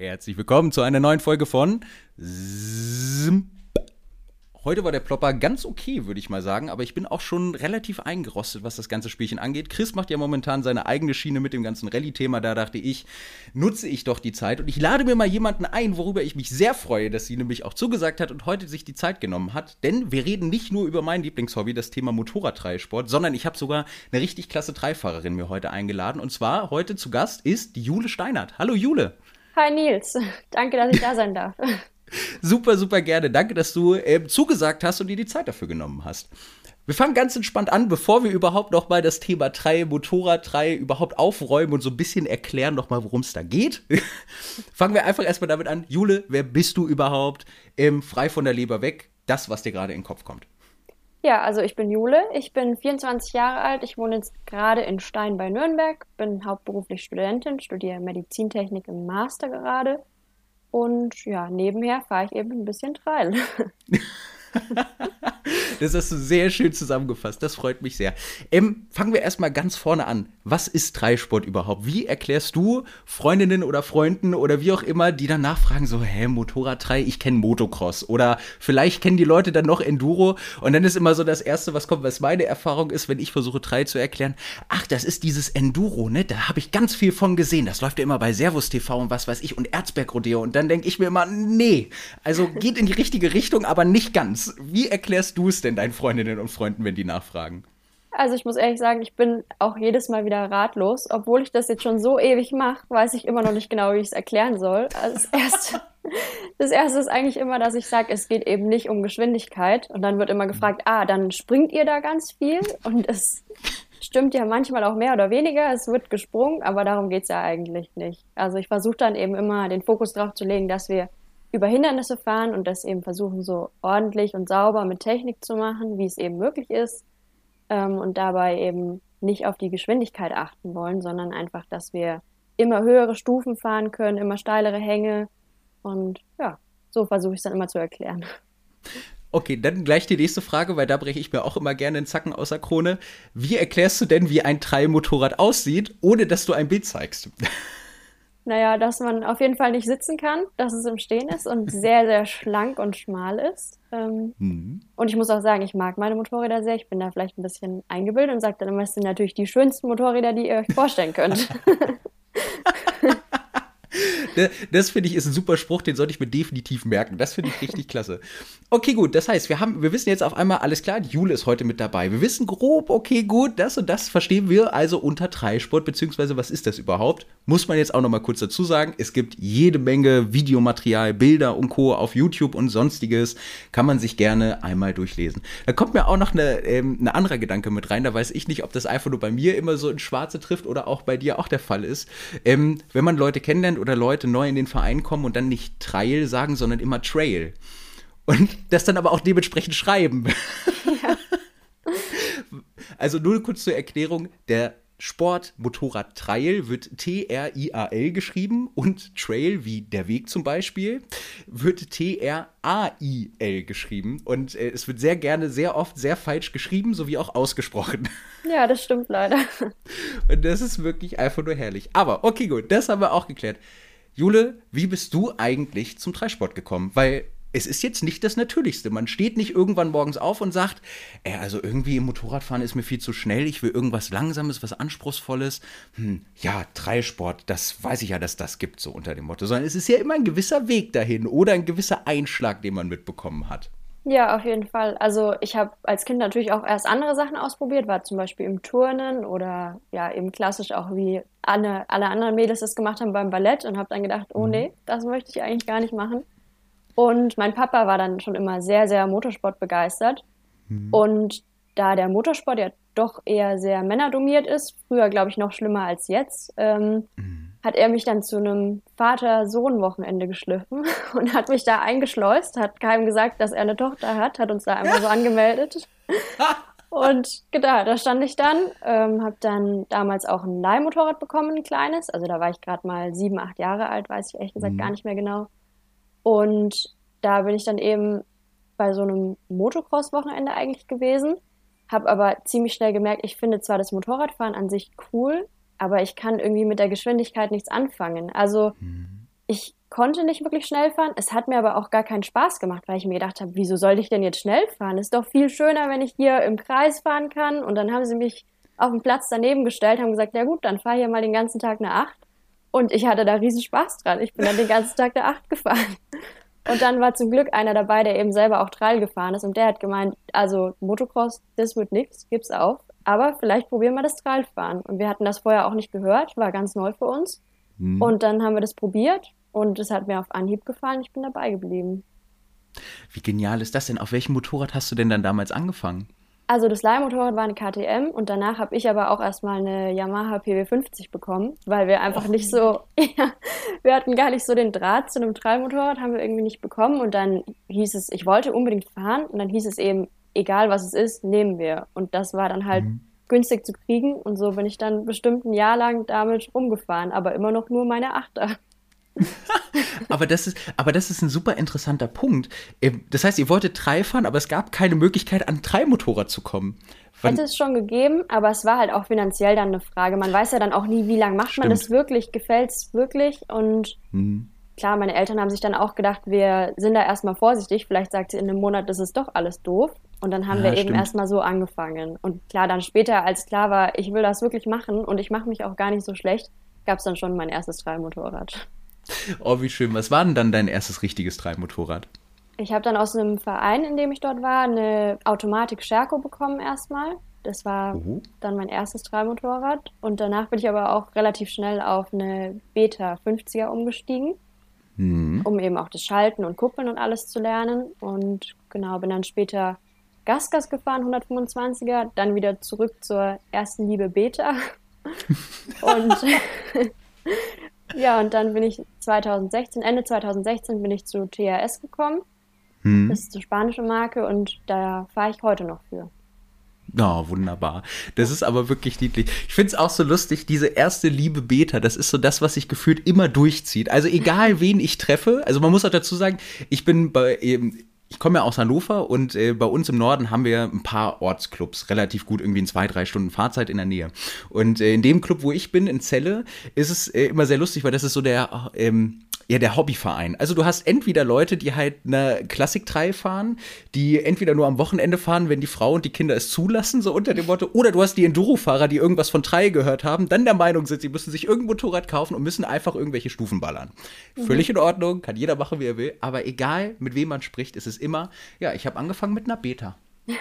Herzlich willkommen zu einer neuen Folge von Zimp. Heute war der Plopper ganz okay, würde ich mal sagen, aber ich bin auch schon relativ eingerostet, was das ganze Spielchen angeht. Chris macht ja momentan seine eigene Schiene mit dem ganzen Rallye-Thema. Da dachte ich, nutze ich doch die Zeit und ich lade mir mal jemanden ein, worüber ich mich sehr freue, dass sie nämlich auch zugesagt hat und heute sich die Zeit genommen hat. Denn wir reden nicht nur über mein Lieblingshobby, das Thema Motorradtreisport, sondern ich habe sogar eine richtig klasse Dreifahrerin mir heute eingeladen. Und zwar heute zu Gast ist die Jule Steinert. Hallo Jule. Hi Nils, danke, dass ich da sein darf. super, super gerne. Danke, dass du äh, zugesagt hast und dir die Zeit dafür genommen hast. Wir fangen ganz entspannt an, bevor wir überhaupt noch mal das Thema 3, Motorrad 3 überhaupt aufräumen und so ein bisschen erklären noch mal, worum es da geht. fangen wir einfach erstmal damit an. Jule, wer bist du überhaupt? Ähm, frei von der Leber weg. Das, was dir gerade in den Kopf kommt. Ja, also ich bin Jule, ich bin 24 Jahre alt, ich wohne jetzt gerade in Stein bei Nürnberg, bin hauptberuflich Studentin, studiere Medizintechnik im Master gerade. Und ja, nebenher fahre ich eben ein bisschen Trail. das hast du sehr schön zusammengefasst. Das freut mich sehr. Ähm, fangen wir erstmal ganz vorne an. Was ist Dreisport überhaupt? Wie erklärst du Freundinnen oder Freunden oder wie auch immer, die dann nachfragen, so, hä, Motorrad 3, ich kenne Motocross. Oder vielleicht kennen die Leute dann noch Enduro. Und dann ist immer so das Erste, was kommt, was meine Erfahrung ist, wenn ich versuche, 3 zu erklären. Ach, das ist dieses Enduro, ne? Da habe ich ganz viel von gesehen. Das läuft ja immer bei Servus TV und was weiß ich und Erzberg Rodeo. Und dann denke ich mir immer, nee, also geht in die richtige Richtung, aber nicht ganz. Wie erklärst du es denn deinen Freundinnen und Freunden, wenn die nachfragen? Also ich muss ehrlich sagen, ich bin auch jedes Mal wieder ratlos. Obwohl ich das jetzt schon so ewig mache, weiß ich immer noch nicht genau, wie ich es erklären soll. Also das, erste, das erste ist eigentlich immer, dass ich sage, es geht eben nicht um Geschwindigkeit. Und dann wird immer gefragt, ah, dann springt ihr da ganz viel? Und es stimmt ja manchmal auch mehr oder weniger. Es wird gesprungen, aber darum geht es ja eigentlich nicht. Also ich versuche dann eben immer den Fokus darauf zu legen, dass wir über Hindernisse fahren und das eben versuchen, so ordentlich und sauber mit Technik zu machen, wie es eben möglich ist. Ähm, und dabei eben nicht auf die Geschwindigkeit achten wollen, sondern einfach, dass wir immer höhere Stufen fahren können, immer steilere Hänge. Und ja, so versuche ich es dann immer zu erklären. Okay, dann gleich die nächste Frage, weil da breche ich mir auch immer gerne einen Zacken aus der Krone. Wie erklärst du denn, wie ein Treibmotorrad aussieht, ohne dass du ein Bild zeigst? Naja, dass man auf jeden Fall nicht sitzen kann, dass es im Stehen ist und sehr, sehr schlank und schmal ist. Ähm, mhm. Und ich muss auch sagen, ich mag meine Motorräder sehr. Ich bin da vielleicht ein bisschen eingebildet und sage dann immer, es sind natürlich die schönsten Motorräder, die ihr euch vorstellen könnt. Ne, das finde ich ist ein super Spruch, den sollte ich mir definitiv merken. Das finde ich richtig klasse. Okay, gut. Das heißt, wir haben, wir wissen jetzt auf einmal alles klar. Jule ist heute mit dabei. Wir wissen grob, okay, gut, das und das verstehen wir also unter Dreisport, beziehungsweise was ist das überhaupt? Muss man jetzt auch noch mal kurz dazu sagen. Es gibt jede Menge Videomaterial, Bilder und Co. auf YouTube und sonstiges. Kann man sich gerne einmal durchlesen. Da kommt mir auch noch eine, ähm, ein anderer Gedanke mit rein. Da weiß ich nicht, ob das einfach nur bei mir immer so in Schwarze trifft oder auch bei dir auch der Fall ist. Ähm, wenn man Leute kennenlernt oder Leute neu in den Verein kommen und dann nicht Trail sagen, sondern immer Trail. Und das dann aber auch dementsprechend schreiben. Ja. Also nur kurz zur Erklärung, der Sport Motorrad Trail wird T-R-I-A-L geschrieben und Trail, wie der Weg zum Beispiel, wird T-R-A-I-L geschrieben. Und äh, es wird sehr gerne, sehr oft sehr falsch geschrieben, sowie auch ausgesprochen. Ja, das stimmt leider. Und das ist wirklich einfach nur herrlich. Aber okay, gut, das haben wir auch geklärt. Jule, wie bist du eigentlich zum Dreisport gekommen? Weil es ist jetzt nicht das Natürlichste. Man steht nicht irgendwann morgens auf und sagt, ey, also irgendwie im Motorradfahren ist mir viel zu schnell, ich will irgendwas Langsames, was Anspruchsvolles. Hm, ja, Dreisport, das weiß ich ja, dass das gibt, so unter dem Motto. Sondern es ist ja immer ein gewisser Weg dahin oder ein gewisser Einschlag, den man mitbekommen hat. Ja, auf jeden Fall. Also ich habe als Kind natürlich auch erst andere Sachen ausprobiert, war zum Beispiel im Turnen oder ja eben klassisch auch wie alle, alle anderen Mädels das gemacht haben beim Ballett und habe dann gedacht, oh mhm. nee, das möchte ich eigentlich gar nicht machen. Und mein Papa war dann schon immer sehr, sehr Motorsport begeistert. Mhm. Und da der Motorsport ja doch eher sehr männerdomiert ist, früher glaube ich noch schlimmer als jetzt, ähm, mhm hat er mich dann zu einem Vater-Sohn-Wochenende geschliffen und hat mich da eingeschleust, hat keinem gesagt, dass er eine Tochter hat, hat uns da einfach so angemeldet. Und genau, da stand ich dann, ähm, habe dann damals auch ein Leihmotorrad bekommen, ein kleines. Also da war ich gerade mal sieben, acht Jahre alt, weiß ich ehrlich gesagt mhm. gar nicht mehr genau. Und da bin ich dann eben bei so einem Motocross-Wochenende eigentlich gewesen, habe aber ziemlich schnell gemerkt, ich finde zwar das Motorradfahren an sich cool, aber ich kann irgendwie mit der Geschwindigkeit nichts anfangen. Also mhm. ich konnte nicht wirklich schnell fahren. Es hat mir aber auch gar keinen Spaß gemacht, weil ich mir gedacht habe, wieso soll ich denn jetzt schnell fahren? Ist doch viel schöner, wenn ich hier im Kreis fahren kann. Und dann haben sie mich auf den Platz daneben gestellt, haben gesagt, ja gut, dann fahr hier mal den ganzen Tag eine Acht. Und ich hatte da riesen Spaß dran. Ich bin dann den ganzen Tag eine Acht gefahren. Und dann war zum Glück einer dabei, der eben selber auch Trail gefahren ist und der hat gemeint, also Motocross, das wird nichts, gibt's auch. Aber vielleicht probieren wir das Trailfahren. Und wir hatten das vorher auch nicht gehört, war ganz neu für uns. Mhm. Und dann haben wir das probiert und es hat mir auf Anhieb gefallen. Ich bin dabei geblieben. Wie genial ist das denn? Auf welchem Motorrad hast du denn dann damals angefangen? Also das Leihmotorrad war eine KTM und danach habe ich aber auch erstmal eine Yamaha PW50 bekommen, weil wir einfach oh. nicht so, ja, wir hatten gar nicht so den Draht zu einem Trailmotorrad, haben wir irgendwie nicht bekommen und dann hieß es, ich wollte unbedingt fahren und dann hieß es eben, egal was es ist, nehmen wir. Und das war dann halt mhm. günstig zu kriegen und so bin ich dann bestimmt ein Jahr lang damit rumgefahren, aber immer noch nur meine Achter. aber, das ist, aber das ist ein super interessanter Punkt. Das heißt, ihr wolltet Drei fahren, aber es gab keine Möglichkeit, an Drei-Motorrad zu kommen. Wann Hätte es schon gegeben, aber es war halt auch finanziell dann eine Frage. Man weiß ja dann auch nie, wie lange macht Stimmt. man das wirklich, gefällt es wirklich und mhm. klar, meine Eltern haben sich dann auch gedacht, wir sind da erstmal vorsichtig, vielleicht sagt sie in einem Monat, das ist doch alles doof. Und dann haben ja, wir eben erstmal so angefangen. Und klar, dann später, als klar war, ich will das wirklich machen und ich mache mich auch gar nicht so schlecht, gab es dann schon mein erstes Dreimotorrad. Oh, wie schön. Was war denn dann dein erstes richtiges Treibmotorrad? Ich habe dann aus einem Verein, in dem ich dort war, eine Automatik Scherko bekommen erstmal. Das war uh dann mein erstes Treibmotorrad. Und danach bin ich aber auch relativ schnell auf eine Beta 50er umgestiegen, mhm. um eben auch das Schalten und Kuppeln und alles zu lernen. Und genau, bin dann später Gasgas gefahren, 125er, dann wieder zurück zur ersten Liebe Beta. und Ja, und dann bin ich 2016, Ende 2016 bin ich zu TRS gekommen. Hm. Das ist eine spanische Marke und da fahre ich heute noch für. Oh, wunderbar. Das ist aber wirklich niedlich. Ich finde es auch so lustig, diese erste Liebe Beta, das ist so das, was sich gefühlt immer durchzieht. Also egal, wen ich treffe, also man muss auch dazu sagen, ich bin bei, ich komme ja aus Hannover und äh, bei uns im Norden haben wir ein paar Ortsclubs, relativ gut irgendwie in zwei, drei Stunden Fahrzeit in der Nähe. Und äh, in dem Club, wo ich bin, in Celle, ist es äh, immer sehr lustig, weil das ist so der, ähm, ja, der Hobbyverein. Also du hast entweder Leute, die halt eine Klassik 3 fahren, die entweder nur am Wochenende fahren, wenn die Frau und die Kinder es zulassen, so unter dem Motto, oder du hast die Enduro-Fahrer, die irgendwas von 3 gehört haben, dann der Meinung sind, sie müssen sich irgendein Motorrad kaufen und müssen einfach irgendwelche Stufen ballern. Mhm. Völlig in Ordnung, kann jeder machen, wie er will, aber egal, mit wem man spricht, ist es immer, ja, ich habe angefangen mit einer Beta.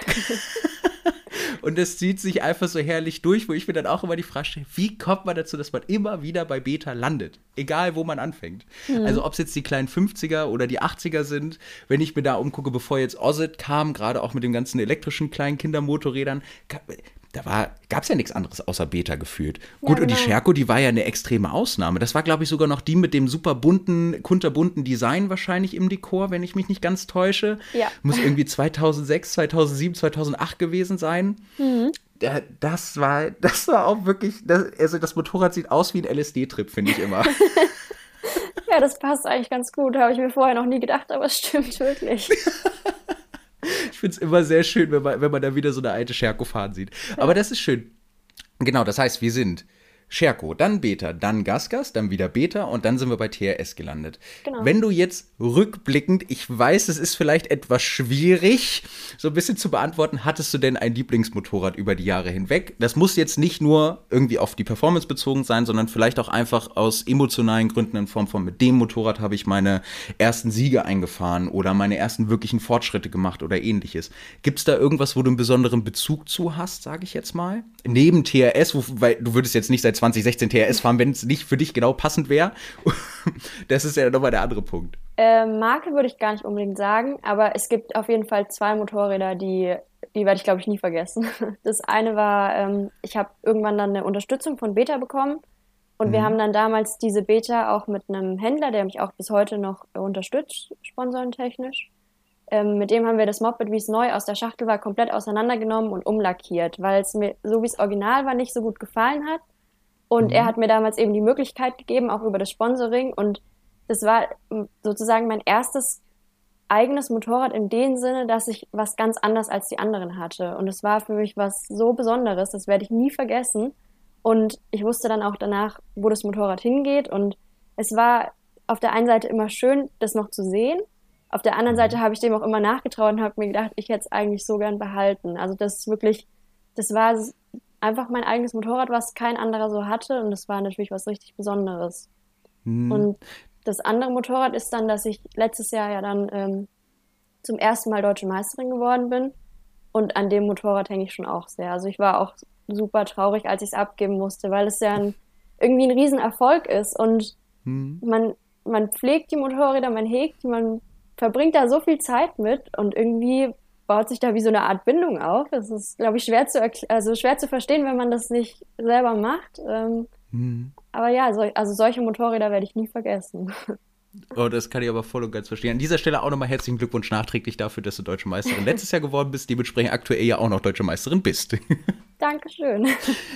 Und es zieht sich einfach so herrlich durch, wo ich mir dann auch immer die Frage stelle, wie kommt man dazu, dass man immer wieder bei Beta landet? Egal, wo man anfängt. Mhm. Also ob es jetzt die kleinen 50er oder die 80er sind, wenn ich mir da umgucke, bevor jetzt Ozit kam, gerade auch mit den ganzen elektrischen kleinen Kindermotorrädern, da war, gab es ja nichts anderes außer Beta gefühlt. Ja, Gut, und die genau. Scherko, die war ja eine extreme Ausnahme. Das war, glaube ich, sogar noch die mit dem super bunten, kunterbunten Design wahrscheinlich im Dekor, wenn ich mich nicht ganz täusche. Ja. Muss irgendwie 2006, 2007, 2008 gewesen sein. Mhm. Das war, das war auch wirklich, das, also das Motorrad sieht aus wie ein LSD-Trip, finde ich immer. ja, das passt eigentlich ganz gut. Habe ich mir vorher noch nie gedacht, aber es stimmt wirklich. ich finde es immer sehr schön, wenn man, wenn man da wieder so eine alte Scherko fahren sieht. Aber das ist schön. Genau, das heißt, wir sind Scherko, dann Beta, dann Gasgas, dann wieder Beta und dann sind wir bei TRS gelandet. Genau. Wenn du jetzt rückblickend, ich weiß, es ist vielleicht etwas schwierig, so ein bisschen zu beantworten, hattest du denn ein Lieblingsmotorrad über die Jahre hinweg? Das muss jetzt nicht nur irgendwie auf die Performance bezogen sein, sondern vielleicht auch einfach aus emotionalen Gründen in Form von mit dem Motorrad habe ich meine ersten Siege eingefahren oder meine ersten wirklichen Fortschritte gemacht oder ähnliches. Gibt es da irgendwas, wo du einen besonderen Bezug zu hast, sage ich jetzt mal? Neben TRS, wo, weil du würdest jetzt nicht seit 2016 TRS fahren, wenn es nicht für dich genau passend wäre. das ist ja nochmal der andere Punkt. Äh, Marke würde ich gar nicht unbedingt sagen, aber es gibt auf jeden Fall zwei Motorräder, die, die werde ich, glaube ich, nie vergessen. Das eine war, ähm, ich habe irgendwann dann eine Unterstützung von Beta bekommen und mhm. wir haben dann damals diese Beta auch mit einem Händler, der mich auch bis heute noch unterstützt, sponsorentechnisch. Ähm, mit dem haben wir das Moped, wie es neu aus der Schachtel war, komplett auseinandergenommen und umlackiert, weil es mir, so wie es original war, nicht so gut gefallen hat. Und mhm. er hat mir damals eben die Möglichkeit gegeben, auch über das Sponsoring. Und das war sozusagen mein erstes eigenes Motorrad in dem Sinne, dass ich was ganz anders als die anderen hatte. Und es war für mich was so Besonderes, das werde ich nie vergessen. Und ich wusste dann auch danach, wo das Motorrad hingeht. Und es war auf der einen Seite immer schön, das noch zu sehen. Auf der anderen mhm. Seite habe ich dem auch immer nachgetraut und habe mir gedacht, ich hätte es eigentlich so gern behalten. Also das ist wirklich, das war einfach mein eigenes Motorrad, was kein anderer so hatte und das war natürlich was richtig Besonderes. Mhm. Und das andere Motorrad ist dann, dass ich letztes Jahr ja dann ähm, zum ersten Mal deutsche Meisterin geworden bin und an dem Motorrad hänge ich schon auch sehr. Also ich war auch super traurig, als ich es abgeben musste, weil es ja ein, irgendwie ein Riesenerfolg ist und mhm. man, man pflegt die Motorräder, man hegt die, man verbringt da so viel Zeit mit und irgendwie baut sich da wie so eine Art Bindung auf. Das ist, glaube ich, schwer zu, also schwer zu verstehen, wenn man das nicht selber macht. Ähm, mhm. Aber ja, so, also solche Motorräder werde ich nie vergessen. Oh, das kann ich aber voll und ganz verstehen. An dieser Stelle auch nochmal herzlichen Glückwunsch nachträglich dafür, dass du Deutsche Meisterin letztes Jahr geworden bist, dementsprechend aktuell ja auch noch Deutsche Meisterin bist. Dankeschön.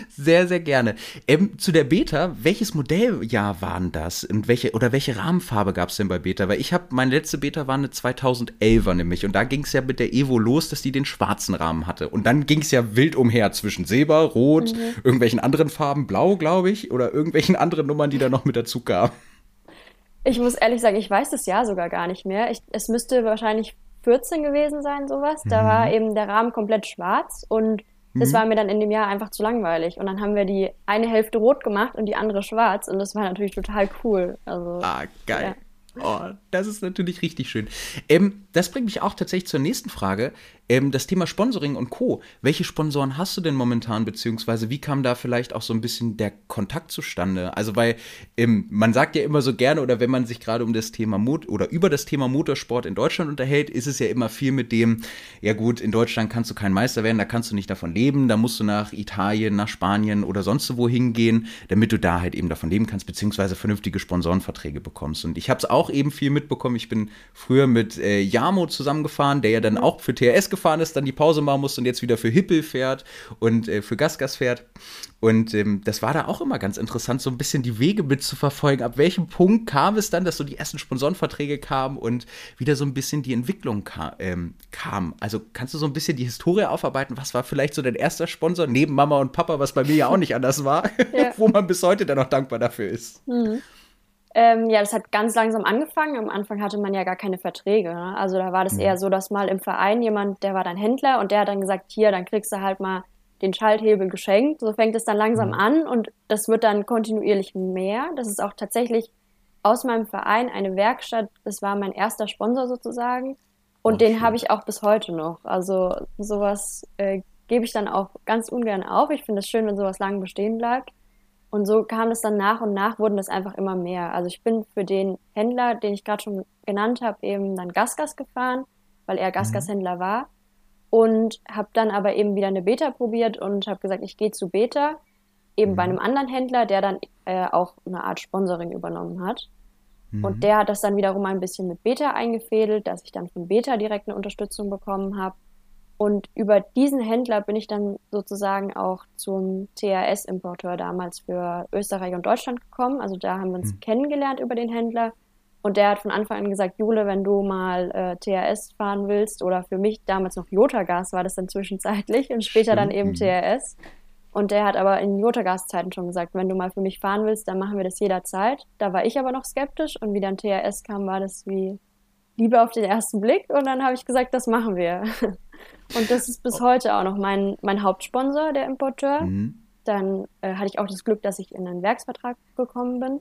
Sehr, sehr gerne. Ähm, zu der Beta, welches Modelljahr waren das? Und welche, oder welche Rahmenfarbe gab es denn bei Beta? Weil ich habe, meine letzte Beta war eine 2011er nämlich. Und da ging es ja mit der Evo los, dass die den schwarzen Rahmen hatte. Und dann ging es ja wild umher zwischen Silber, Rot, mhm. irgendwelchen anderen Farben, Blau, glaube ich, oder irgendwelchen anderen Nummern, die da noch mit dazu kamen. Ich muss ehrlich sagen, ich weiß das Jahr sogar gar nicht mehr. Ich, es müsste wahrscheinlich 14 gewesen sein, sowas. Da mhm. war eben der Rahmen komplett schwarz und das mhm. war mir dann in dem Jahr einfach zu langweilig. Und dann haben wir die eine Hälfte rot gemacht und die andere schwarz und das war natürlich total cool. Also, ah, geil. Ja. Oh, das ist natürlich richtig schön. Ähm, das bringt mich auch tatsächlich zur nächsten Frage. Ähm, das Thema Sponsoring und Co. Welche Sponsoren hast du denn momentan, beziehungsweise wie kam da vielleicht auch so ein bisschen der Kontakt zustande? Also, weil ähm, man sagt ja immer so gerne, oder wenn man sich gerade um das Thema Mot oder über das Thema Motorsport in Deutschland unterhält, ist es ja immer viel mit dem, ja gut, in Deutschland kannst du kein Meister werden, da kannst du nicht davon leben, da musst du nach Italien, nach Spanien oder sonst wo hingehen, damit du da halt eben davon leben kannst, beziehungsweise vernünftige Sponsorenverträge bekommst. Und ich habe es auch eben viel mitbekommen. Ich bin früher mit äh, Jamo zusammengefahren, der ja dann auch für TRS gefahren gefahren ist, dann die Pause machen musste und jetzt wieder für Hippel fährt und äh, für Gasgas fährt. Und ähm, das war da auch immer ganz interessant, so ein bisschen die Wege mitzuverfolgen. Ab welchem Punkt kam es dann, dass so die ersten Sponsorenverträge kamen und wieder so ein bisschen die Entwicklung ka ähm, kam? Also kannst du so ein bisschen die Historie aufarbeiten? Was war vielleicht so dein erster Sponsor neben Mama und Papa, was bei mir ja auch nicht anders war, ja. wo man bis heute dann noch dankbar dafür ist? Mhm. Ähm, ja, das hat ganz langsam angefangen. Am Anfang hatte man ja gar keine Verträge. Ne? Also da war das mhm. eher so, dass mal im Verein jemand, der war dann Händler und der hat dann gesagt, hier, dann kriegst du halt mal den Schalthebel geschenkt. So fängt es dann langsam mhm. an und das wird dann kontinuierlich mehr. Das ist auch tatsächlich aus meinem Verein eine Werkstatt. Das war mein erster Sponsor sozusagen. Und oh, den habe ich auch bis heute noch. Also sowas äh, gebe ich dann auch ganz ungern auf. Ich finde es schön, wenn sowas lang bestehen bleibt. Und so kam es dann nach und nach, wurden das einfach immer mehr. Also ich bin für den Händler, den ich gerade schon genannt habe, eben dann Gasgas gefahren, weil er Gasgas-Händler war. Und habe dann aber eben wieder eine Beta probiert und habe gesagt, ich gehe zu Beta, eben mhm. bei einem anderen Händler, der dann äh, auch eine Art Sponsoring übernommen hat. Mhm. Und der hat das dann wiederum ein bisschen mit Beta eingefädelt, dass ich dann von Beta direkt eine Unterstützung bekommen habe. Und über diesen Händler bin ich dann sozusagen auch zum TRS-Importeur damals für Österreich und Deutschland gekommen. Also da haben wir uns mhm. kennengelernt über den Händler. Und der hat von Anfang an gesagt, Jule, wenn du mal äh, TRS fahren willst, oder für mich damals noch Jotagas war das dann zwischenzeitlich und später Stimmt. dann eben mhm. TRS. Und der hat aber in Jotagas-Zeiten schon gesagt, wenn du mal für mich fahren willst, dann machen wir das jederzeit. Da war ich aber noch skeptisch und wie dann TRS kam, war das wie Liebe auf den ersten Blick. Und dann habe ich gesagt, das machen wir. Und das ist bis heute auch noch mein, mein Hauptsponsor, der Importeur. Mhm. Dann äh, hatte ich auch das Glück, dass ich in einen Werksvertrag gekommen bin.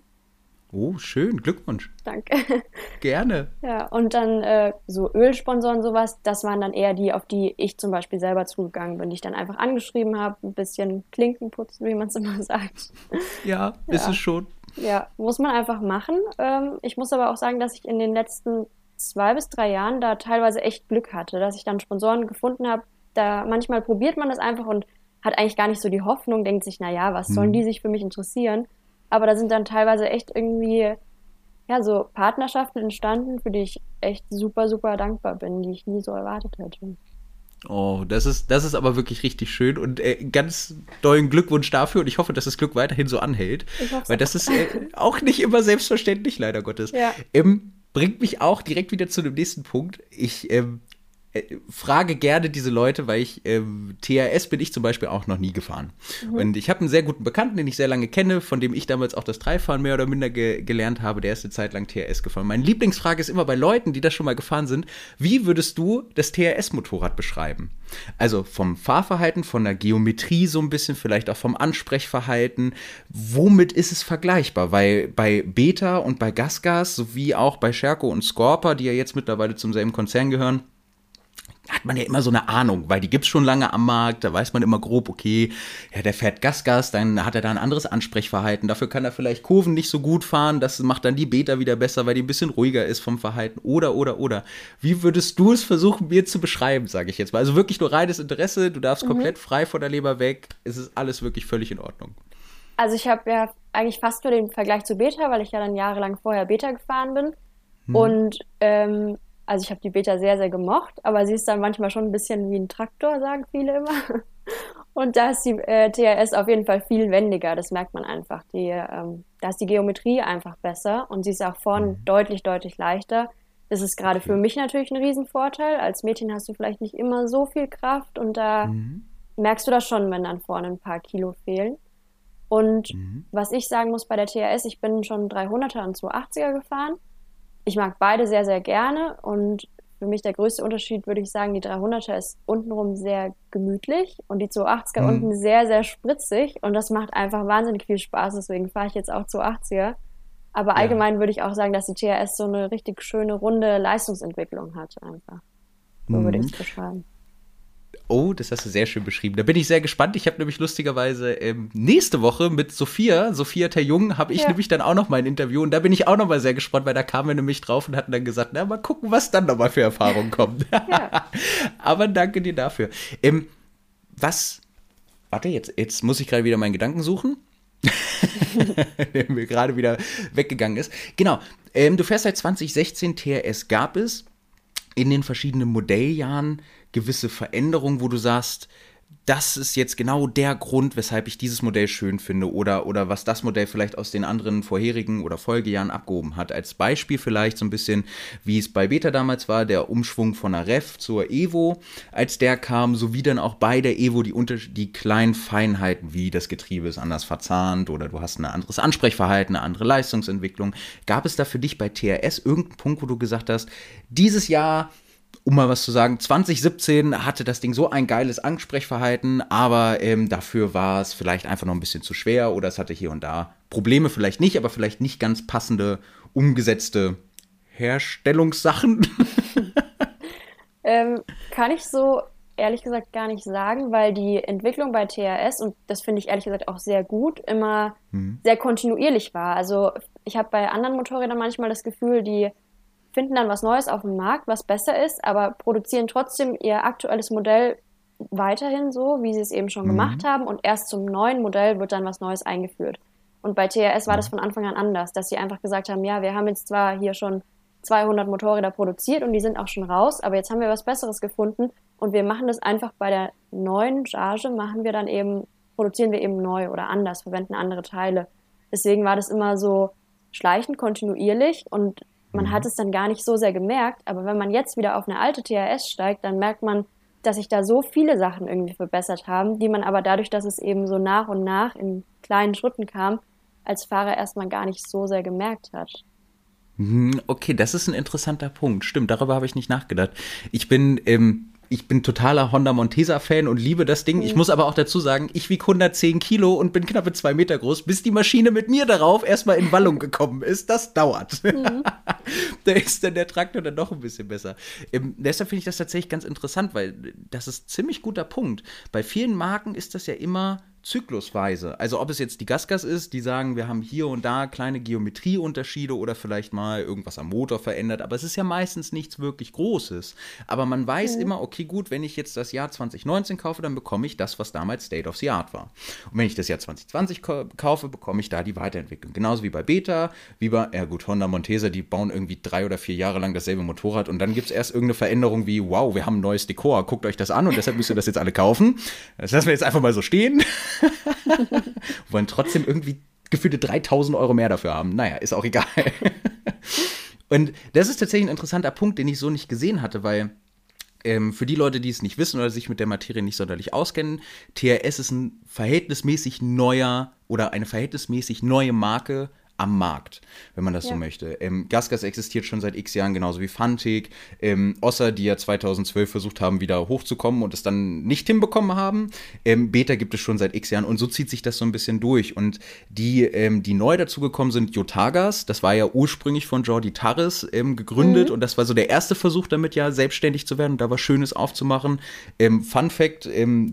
Oh, schön, Glückwunsch. Danke. Gerne. Ja, und dann äh, so Ölsponsoren, sowas, das waren dann eher die, auf die ich zum Beispiel selber zugegangen bin, die ich dann einfach angeschrieben habe, ein bisschen Klinken putzen, wie man es immer sagt. Ja, ja, ist es schon. Ja, muss man einfach machen. Ähm, ich muss aber auch sagen, dass ich in den letzten zwei bis drei Jahren da teilweise echt Glück hatte, dass ich dann Sponsoren gefunden habe. Da manchmal probiert man das einfach und hat eigentlich gar nicht so die Hoffnung, denkt sich, naja, was sollen mhm. die sich für mich interessieren? Aber da sind dann teilweise echt irgendwie, ja, so Partnerschaften entstanden, für die ich echt super, super dankbar bin, die ich nie so erwartet hätte. Oh, das ist, das ist aber wirklich richtig schön und äh, ganz dollen Glückwunsch dafür und ich hoffe, dass das Glück weiterhin so anhält. Weil das ist äh, auch nicht immer selbstverständlich, leider Gottes. Ja. Ähm, bringt mich auch direkt wieder zu dem nächsten Punkt. Ich ähm, äh, frage gerne diese Leute, weil ich ähm, TRS bin ich zum Beispiel auch noch nie gefahren. Mhm. Und ich habe einen sehr guten Bekannten, den ich sehr lange kenne, von dem ich damals auch das Dreifahren mehr oder minder ge gelernt habe. Der ist eine Zeit lang TRS gefahren. Meine Lieblingsfrage ist immer bei Leuten, die das schon mal gefahren sind: Wie würdest du das TRS-Motorrad beschreiben? Also vom Fahrverhalten, von der Geometrie so ein bisschen, vielleicht auch vom Ansprechverhalten. Womit ist es vergleichbar? Weil bei Beta und bei Gasgas sowie auch bei Scherko und Scorpa, die ja jetzt mittlerweile zum selben Konzern gehören, hat man ja immer so eine Ahnung, weil die gibt es schon lange am Markt, da weiß man immer grob, okay, ja, der fährt Gasgas, dann hat er da ein anderes Ansprechverhalten, dafür kann er vielleicht Kurven nicht so gut fahren, das macht dann die Beta wieder besser, weil die ein bisschen ruhiger ist vom Verhalten, oder, oder, oder. Wie würdest du es versuchen, mir zu beschreiben, sage ich jetzt mal? Also wirklich nur reines Interesse, du darfst mhm. komplett frei von der Leber weg, es ist alles wirklich völlig in Ordnung. Also ich habe ja eigentlich fast nur den Vergleich zu Beta, weil ich ja dann jahrelang vorher Beta gefahren bin. Hm. Und ähm, also ich habe die Beta sehr, sehr gemocht, aber sie ist dann manchmal schon ein bisschen wie ein Traktor, sagen viele immer. Und da ist die äh, TRS auf jeden Fall viel wendiger, das merkt man einfach. Die, ähm, da ist die Geometrie einfach besser und sie ist auch vorne mhm. deutlich, deutlich leichter. Das ist gerade für mich natürlich ein Riesenvorteil. Als Mädchen hast du vielleicht nicht immer so viel Kraft und da mhm. merkst du das schon, wenn dann vorne ein paar Kilo fehlen. Und mhm. was ich sagen muss bei der TRS, ich bin schon 300er und 280er gefahren ich mag beide sehr, sehr gerne und für mich der größte Unterschied, würde ich sagen, die 300er ist untenrum sehr gemütlich und die 280er mhm. unten sehr, sehr spritzig und das macht einfach wahnsinnig viel Spaß, deswegen fahre ich jetzt auch 280er. Aber allgemein ja. würde ich auch sagen, dass die TRS so eine richtig schöne, runde Leistungsentwicklung hat einfach. So mhm. würde ich es beschreiben. Oh, das hast du sehr schön beschrieben. Da bin ich sehr gespannt. Ich habe nämlich lustigerweise ähm, nächste Woche mit Sophia, Sophia Terjung, habe ich ja. nämlich dann auch noch mal ein Interview und da bin ich auch noch mal sehr gespannt, weil da kamen wir nämlich drauf und hatten dann gesagt, na mal gucken, was dann noch mal für Erfahrungen kommen. Aber danke dir dafür. Ähm, was? Warte, jetzt, jetzt muss ich gerade wieder meinen Gedanken suchen. der mir gerade wieder weggegangen ist. Genau. Ähm, du fährst seit 2016 TRS. Gab es in den verschiedenen Modelljahren gewisse Veränderungen, wo du sagst, das ist jetzt genau der Grund, weshalb ich dieses Modell schön finde oder, oder was das Modell vielleicht aus den anderen vorherigen oder Folgejahren abgehoben hat. Als Beispiel vielleicht so ein bisschen, wie es bei Beta damals war, der Umschwung von der Ref zur Evo, als der kam, sowie dann auch bei der Evo die, unter die kleinen Feinheiten, wie das Getriebe ist anders verzahnt oder du hast ein anderes Ansprechverhalten, eine andere Leistungsentwicklung. Gab es da für dich bei TRS irgendeinen Punkt, wo du gesagt hast, dieses Jahr um mal was zu sagen, 2017 hatte das Ding so ein geiles Ansprechverhalten, aber ähm, dafür war es vielleicht einfach noch ein bisschen zu schwer oder es hatte hier und da Probleme, vielleicht nicht, aber vielleicht nicht ganz passende, umgesetzte Herstellungssachen. ähm, kann ich so ehrlich gesagt gar nicht sagen, weil die Entwicklung bei TRS, und das finde ich ehrlich gesagt auch sehr gut, immer mhm. sehr kontinuierlich war. Also ich habe bei anderen Motorrädern manchmal das Gefühl, die finden dann was Neues auf dem Markt, was besser ist, aber produzieren trotzdem ihr aktuelles Modell weiterhin so, wie sie es eben schon mhm. gemacht haben und erst zum neuen Modell wird dann was Neues eingeführt. Und bei TRS war das von Anfang an anders, dass sie einfach gesagt haben, ja, wir haben jetzt zwar hier schon 200 Motorräder produziert und die sind auch schon raus, aber jetzt haben wir was Besseres gefunden und wir machen das einfach bei der neuen Charge, machen wir dann eben, produzieren wir eben neu oder anders, verwenden andere Teile. Deswegen war das immer so schleichend, kontinuierlich und man mhm. hat es dann gar nicht so sehr gemerkt, aber wenn man jetzt wieder auf eine alte THS steigt, dann merkt man, dass sich da so viele Sachen irgendwie verbessert haben, die man aber dadurch, dass es eben so nach und nach in kleinen Schritten kam, als Fahrer erstmal gar nicht so sehr gemerkt hat. Mhm, okay, das ist ein interessanter Punkt. Stimmt, darüber habe ich nicht nachgedacht. Ich bin ähm, ich bin totaler Honda Montesa-Fan und liebe das Ding. Mhm. Ich muss aber auch dazu sagen, ich wiege 110 Kilo und bin knappe zwei Meter groß, bis die Maschine mit mir darauf erstmal in Wallung gekommen ist. Das dauert. Mhm. da ist dann der Traktor dann doch ein bisschen besser. Ähm, deshalb finde ich das tatsächlich ganz interessant, weil das ist ein ziemlich guter Punkt. Bei vielen Marken ist das ja immer zyklusweise. Also ob es jetzt die Gasgas ist, die sagen, wir haben hier und da kleine Geometrieunterschiede oder vielleicht mal irgendwas am Motor verändert, aber es ist ja meistens nichts wirklich Großes. Aber man weiß mhm. immer, okay, gut, wenn ich jetzt das Jahr 2019 kaufe, dann bekomme ich das, was damals State of the Art war. Und wenn ich das Jahr 2020 kaufe, bekomme ich da die Weiterentwicklung. Genauso wie bei Beta, wie bei, ja gut, Honda Montesa, die bauen irgendwie drei oder vier Jahre lang dasselbe Motorrad und dann gibt es erst irgendeine Veränderung wie, wow, wir haben ein neues Dekor, guckt euch das an und deshalb müsst ihr das jetzt alle kaufen. Das lassen wir jetzt einfach mal so stehen. Wollen trotzdem irgendwie gefühlte 3000 Euro mehr dafür haben. Naja, ist auch egal. Und das ist tatsächlich ein interessanter Punkt, den ich so nicht gesehen hatte, weil ähm, für die Leute, die es nicht wissen oder sich mit der Materie nicht sonderlich auskennen, TRS ist ein verhältnismäßig neuer oder eine verhältnismäßig neue Marke am Markt, wenn man das ja. so möchte. Ähm, Gasgas existiert schon seit x Jahren, genauso wie Fantik. Ähm, Osser, die ja 2012 versucht haben, wieder hochzukommen und es dann nicht hinbekommen haben. Ähm, Beta gibt es schon seit x Jahren und so zieht sich das so ein bisschen durch. Und die, ähm, die neu dazugekommen sind, Yotagas, das war ja ursprünglich von Jordi Tarris ähm, gegründet mhm. und das war so der erste Versuch damit ja selbstständig zu werden und da was Schönes aufzumachen. Ähm, Fun Fact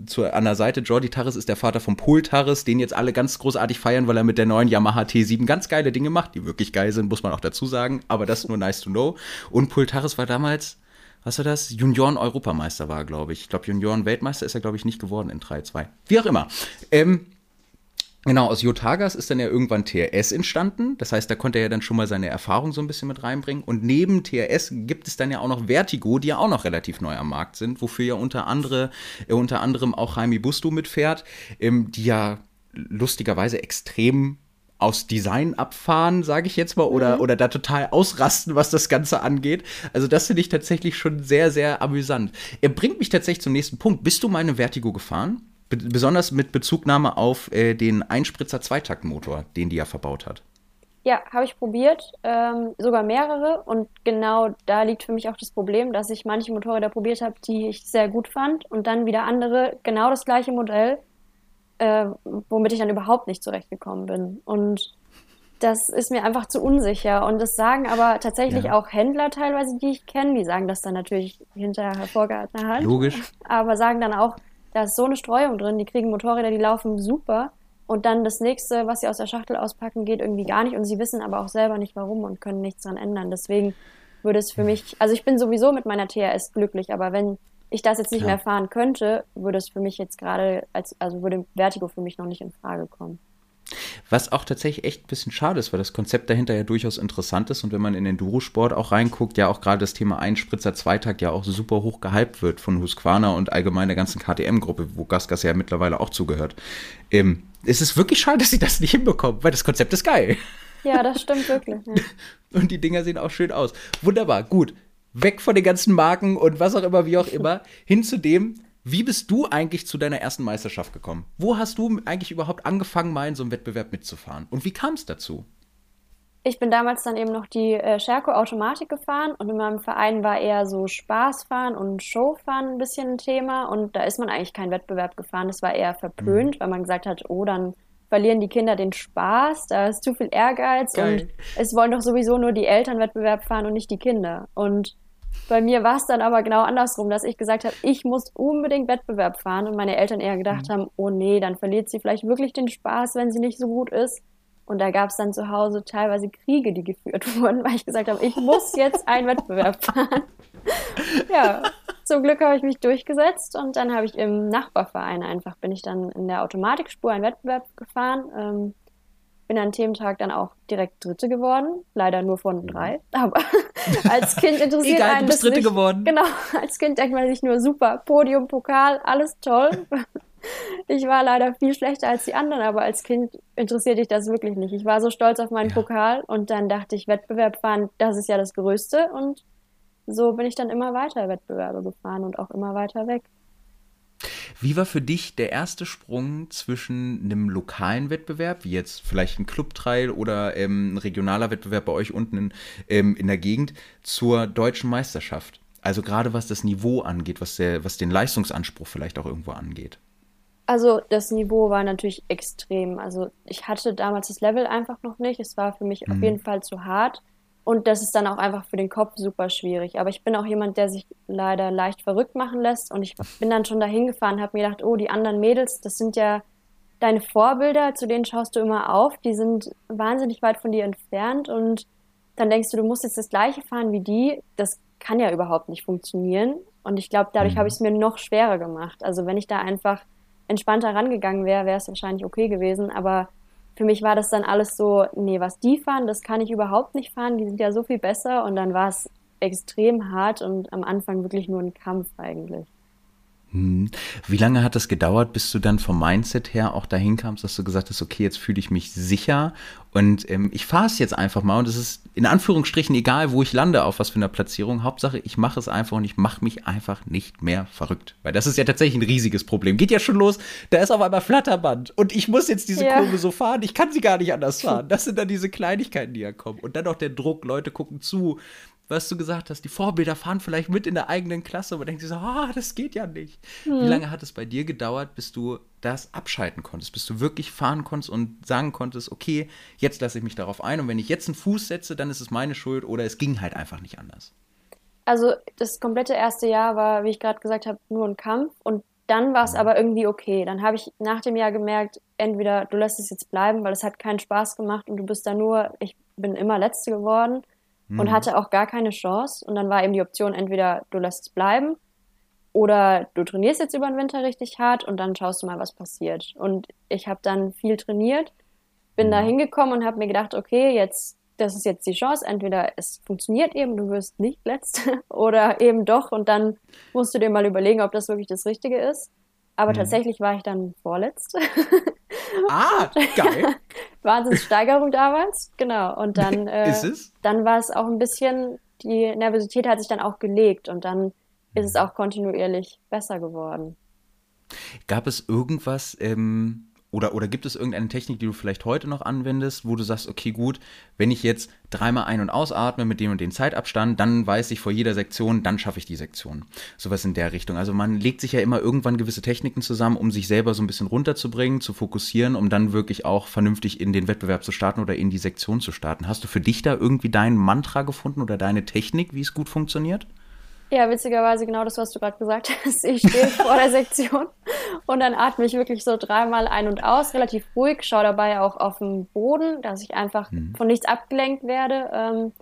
zu, an der Seite, Jordi Tarris ist der Vater von Pol Tarris, den jetzt alle ganz großartig feiern, weil er mit der neuen Yamaha T7 ganz geil geile Dinge macht, die wirklich geil sind, muss man auch dazu sagen, aber das ist nur nice to know. Und Pultaris war damals, was war das? Junioren-Europameister war, glaube ich. Ich glaube, Junioren-Weltmeister ist er, glaube ich, nicht geworden in 3-2. Wie auch immer. Ähm, Genau, aus Jotagas ist dann ja irgendwann TRS entstanden. Das heißt, da konnte er ja dann schon mal seine Erfahrung so ein bisschen mit reinbringen. Und neben TRS gibt es dann ja auch noch Vertigo, die ja auch noch relativ neu am Markt sind, wofür ja unter, andere, äh, unter anderem auch Jaime Busto mitfährt, ähm, die ja lustigerweise extrem aus Design abfahren, sage ich jetzt mal, oder, mhm. oder da total ausrasten, was das Ganze angeht. Also das finde ich tatsächlich schon sehr, sehr amüsant. Er bringt mich tatsächlich zum nächsten Punkt. Bist du meine Vertigo gefahren? Be besonders mit Bezugnahme auf äh, den Einspritzer Zweitaktmotor, den die ja verbaut hat. Ja, habe ich probiert, ähm, sogar mehrere. Und genau da liegt für mich auch das Problem, dass ich manche Motorräder probiert habe, die ich sehr gut fand und dann wieder andere, genau das gleiche Modell, äh, womit ich dann überhaupt nicht zurechtgekommen bin. Und das ist mir einfach zu unsicher. Und das sagen aber tatsächlich ja. auch Händler teilweise, die ich kenne, die sagen das dann natürlich hinter hervorgehaltener Hand. Logisch. Aber sagen dann auch, da ist so eine Streuung drin, die kriegen Motorräder, die laufen super. Und dann das nächste, was sie aus der Schachtel auspacken, geht irgendwie gar nicht. Und sie wissen aber auch selber nicht warum und können nichts dran ändern. Deswegen würde es für mich, also ich bin sowieso mit meiner TRS glücklich, aber wenn ich das jetzt nicht ja. mehr fahren könnte, würde es für mich jetzt gerade, als, also würde Vertigo für mich noch nicht in Frage kommen. Was auch tatsächlich echt ein bisschen schade ist, weil das Konzept dahinter ja durchaus interessant ist und wenn man in den Durosport auch reinguckt, ja auch gerade das Thema Einspritzer Zweitakt ja auch super hoch gehypt wird von Husqvarna und allgemein der ganzen KTM-Gruppe, wo Gasgas ja mittlerweile auch zugehört. Ähm, es ist wirklich schade, dass sie das nicht hinbekommen, weil das Konzept ist geil. Ja, das stimmt wirklich. Ja. Und die Dinger sehen auch schön aus. Wunderbar, gut weg von den ganzen Marken und was auch immer, wie auch immer, hin zu dem, wie bist du eigentlich zu deiner ersten Meisterschaft gekommen? Wo hast du eigentlich überhaupt angefangen, mal in so einem Wettbewerb mitzufahren? Und wie kam es dazu? Ich bin damals dann eben noch die äh, Scherko Automatik gefahren und in meinem Verein war eher so Spaßfahren und Showfahren ein bisschen ein Thema und da ist man eigentlich keinen Wettbewerb gefahren. Das war eher verpönt, mhm. weil man gesagt hat, oh, dann verlieren die Kinder den Spaß, da ist zu viel Ehrgeiz Geil. und es wollen doch sowieso nur die Eltern Wettbewerb fahren und nicht die Kinder. Und bei mir war es dann aber genau andersrum, dass ich gesagt habe, ich muss unbedingt Wettbewerb fahren und meine Eltern eher gedacht mhm. haben, oh nee, dann verliert sie vielleicht wirklich den Spaß, wenn sie nicht so gut ist. Und da gab es dann zu Hause teilweise Kriege, die geführt wurden, weil ich gesagt habe, ich muss jetzt einen Wettbewerb fahren. ja, zum Glück habe ich mich durchgesetzt und dann habe ich im Nachbarverein einfach, bin ich dann in der Automatikspur einen Wettbewerb gefahren. Ähm, bin an dem Tag dann auch direkt Dritte geworden, leider nur von mhm. drei. Aber als Kind interessiert Egal, einen du bist Dritte nicht. geworden. Genau, als Kind denkt man sich nur super, Podium, Pokal, alles toll. Ich war leider viel schlechter als die anderen, aber als Kind interessierte ich das wirklich nicht. Ich war so stolz auf meinen ja. Pokal und dann dachte ich, Wettbewerb fahren, das ist ja das Größte und so bin ich dann immer weiter Wettbewerbe gefahren und auch immer weiter weg. Wie war für dich der erste Sprung zwischen einem lokalen Wettbewerb, wie jetzt vielleicht ein Clubtrail oder ähm, ein regionaler Wettbewerb bei euch unten in, ähm, in der Gegend, zur deutschen Meisterschaft? Also gerade was das Niveau angeht, was, der, was den Leistungsanspruch vielleicht auch irgendwo angeht. Also das Niveau war natürlich extrem. Also ich hatte damals das Level einfach noch nicht. Es war für mich mhm. auf jeden Fall zu hart. Und das ist dann auch einfach für den Kopf super schwierig. Aber ich bin auch jemand, der sich leider leicht verrückt machen lässt. Und ich bin dann schon dahin gefahren, habe mir gedacht, oh, die anderen Mädels, das sind ja deine Vorbilder, zu denen schaust du immer auf. Die sind wahnsinnig weit von dir entfernt. Und dann denkst du, du musst jetzt das gleiche fahren wie die. Das kann ja überhaupt nicht funktionieren. Und ich glaube, dadurch mhm. habe ich es mir noch schwerer gemacht. Also wenn ich da einfach entspannter rangegangen wäre, wäre es wahrscheinlich okay gewesen. Aber für mich war das dann alles so, nee, was die fahren, das kann ich überhaupt nicht fahren, die sind ja so viel besser und dann war es extrem hart und am Anfang wirklich nur ein Kampf eigentlich. Hm. Wie lange hat das gedauert, bis du dann vom Mindset her auch dahin kamst, dass du gesagt hast, okay, jetzt fühle ich mich sicher und ähm, ich fahre es jetzt einfach mal und es ist in Anführungsstrichen egal, wo ich lande, auf was für einer Platzierung. Hauptsache, ich mache es einfach und ich mache mich einfach nicht mehr verrückt. Weil das ist ja tatsächlich ein riesiges Problem. Geht ja schon los, da ist auf einmal Flatterband und ich muss jetzt diese ja. Kurve so fahren, ich kann sie gar nicht anders fahren. Das sind dann diese Kleinigkeiten, die ja kommen. Und dann noch der Druck, Leute gucken zu, was du gesagt hast, die Vorbilder fahren vielleicht mit in der eigenen Klasse, aber denkt sich so, ah, das geht ja nicht. Mhm. Wie lange hat es bei dir gedauert, bis du das abschalten konntest, bis du wirklich fahren konntest und sagen konntest, okay, jetzt lasse ich mich darauf ein und wenn ich jetzt einen Fuß setze, dann ist es meine Schuld oder es ging halt einfach nicht anders. Also das komplette erste Jahr war, wie ich gerade gesagt habe, nur ein Kampf und dann war es mhm. aber irgendwie okay. Dann habe ich nach dem Jahr gemerkt, entweder du lässt es jetzt bleiben, weil es hat keinen Spaß gemacht und du bist da nur, ich bin immer Letzte geworden mhm. und hatte auch gar keine Chance. Und dann war eben die Option, entweder du lässt es bleiben oder du trainierst jetzt über den Winter richtig hart und dann schaust du mal, was passiert. Und ich habe dann viel trainiert, bin mhm. da hingekommen und habe mir gedacht, okay, jetzt, das ist jetzt die Chance. Entweder es funktioniert eben, du wirst nicht Letzte oder eben doch. Und dann musst du dir mal überlegen, ob das wirklich das Richtige ist. Aber mhm. tatsächlich war ich dann Vorletzte. Ah, geil. Wahnsinnssteigerung damals, genau. Und dann, äh, dann war es auch ein bisschen, die Nervosität hat sich dann auch gelegt und dann ist es mhm. auch kontinuierlich besser geworden. Gab es irgendwas, ähm, oder, oder gibt es irgendeine Technik, die du vielleicht heute noch anwendest, wo du sagst, okay, gut, wenn ich jetzt dreimal ein- und ausatme mit dem und dem Zeitabstand, dann weiß ich vor jeder Sektion, dann schaffe ich die Sektion. Sowas in der Richtung. Also man legt sich ja immer irgendwann gewisse Techniken zusammen, um sich selber so ein bisschen runterzubringen, zu fokussieren, um dann wirklich auch vernünftig in den Wettbewerb zu starten oder in die Sektion zu starten. Hast du für dich da irgendwie dein Mantra gefunden oder deine Technik, wie es gut funktioniert? Ja, witzigerweise genau das, was du gerade gesagt hast. Ich stehe vor der Sektion und dann atme ich wirklich so dreimal ein und aus, relativ ruhig, schaue dabei auch auf den Boden, dass ich einfach mhm. von nichts abgelenkt werde ähm,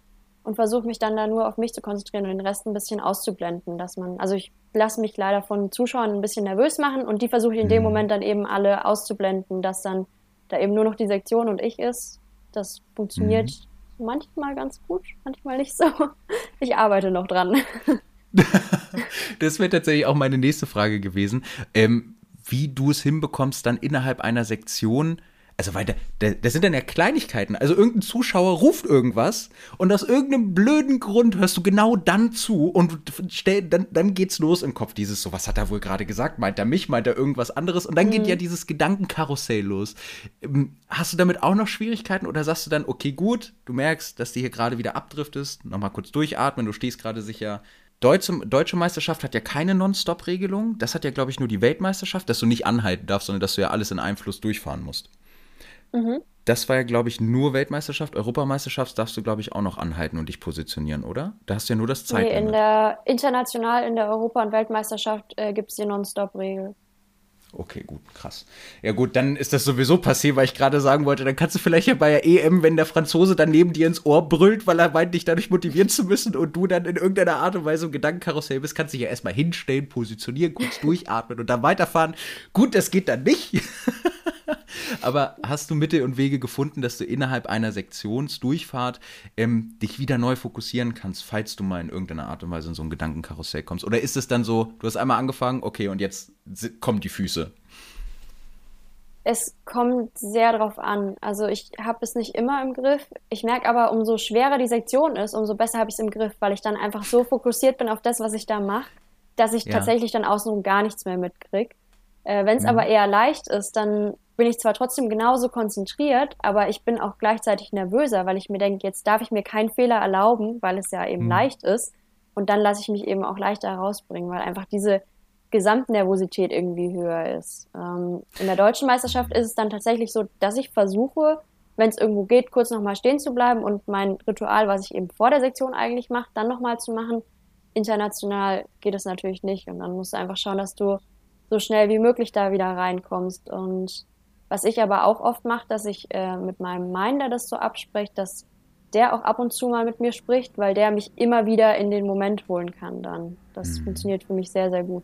und versuche mich dann da nur auf mich zu konzentrieren und den Rest ein bisschen auszublenden, dass man, also ich lasse mich leider von Zuschauern ein bisschen nervös machen und die versuche ich in mhm. dem Moment dann eben alle auszublenden, dass dann da eben nur noch die Sektion und ich ist. Das funktioniert mhm. manchmal ganz gut, manchmal nicht so. Ich arbeite noch dran. das wäre tatsächlich auch meine nächste Frage gewesen. Ähm, wie du es hinbekommst, dann innerhalb einer Sektion also, weil da, da, das sind dann ja Kleinigkeiten. Also, irgendein Zuschauer ruft irgendwas und aus irgendeinem blöden Grund hörst du genau dann zu und stell, dann, dann geht's los im Kopf. Dieses so, was hat er wohl gerade gesagt? Meint er mich? Meint er irgendwas anderes? Und dann mhm. geht ja dieses Gedankenkarussell los. Ähm, hast du damit auch noch Schwierigkeiten oder sagst du dann, okay, gut, du merkst, dass du hier gerade wieder abdriftest, nochmal kurz durchatmen, du stehst gerade sicher, Deutsche, Deutsche Meisterschaft hat ja keine Non-Stop-Regelung. Das hat ja, glaube ich, nur die Weltmeisterschaft, dass du nicht anhalten darfst, sondern dass du ja alles in einem Fluss durchfahren musst. Mhm. Das war ja, glaube ich, nur Weltmeisterschaft. Europameisterschaft darfst du, glaube ich, auch noch anhalten und dich positionieren, oder? Da hast du ja nur das Zeitlimit. Nee, in der, international in der Europa- und Weltmeisterschaft äh, gibt es die Non-Stop-Regel. Okay, gut, krass. Ja gut, dann ist das sowieso passiert, weil ich gerade sagen wollte, dann kannst du vielleicht ja bei der EM, wenn der Franzose dann neben dir ins Ohr brüllt, weil er meint, dich dadurch motivieren zu müssen und du dann in irgendeiner Art und Weise im Gedankenkarussell bist, kannst du dich ja erstmal hinstellen, positionieren, kurz durchatmen und dann weiterfahren. Gut, das geht dann nicht. Aber hast du Mittel und Wege gefunden, dass du innerhalb einer Sektionsdurchfahrt ähm, dich wieder neu fokussieren kannst, falls du mal in irgendeiner Art und Weise in so ein Gedankenkarussell kommst? Oder ist es dann so, du hast einmal angefangen, okay, und jetzt kommen die Füße? Es kommt sehr drauf an. Also ich habe es nicht immer im Griff. Ich merke aber, umso schwerer die Sektion ist, umso besser habe ich es im Griff, weil ich dann einfach so fokussiert bin auf das, was ich da mache, dass ich ja. tatsächlich dann außenrum gar nichts mehr mitkriege. Äh, Wenn es mhm. aber eher leicht ist, dann bin ich zwar trotzdem genauso konzentriert, aber ich bin auch gleichzeitig nervöser, weil ich mir denke, jetzt darf ich mir keinen Fehler erlauben, weil es ja eben mhm. leicht ist. Und dann lasse ich mich eben auch leichter herausbringen, weil einfach diese Gesamtnervosität irgendwie höher ist. Ähm, in der deutschen Meisterschaft ist es dann tatsächlich so, dass ich versuche, wenn es irgendwo geht, kurz nochmal stehen zu bleiben und mein Ritual, was ich eben vor der Sektion eigentlich mache, dann nochmal zu machen. International geht es natürlich nicht und dann musst du einfach schauen, dass du so schnell wie möglich da wieder reinkommst und was ich aber auch oft mache, dass ich äh, mit meinem Minder das so abspreche, dass der auch ab und zu mal mit mir spricht, weil der mich immer wieder in den Moment holen kann dann. Das mhm. funktioniert für mich sehr, sehr gut.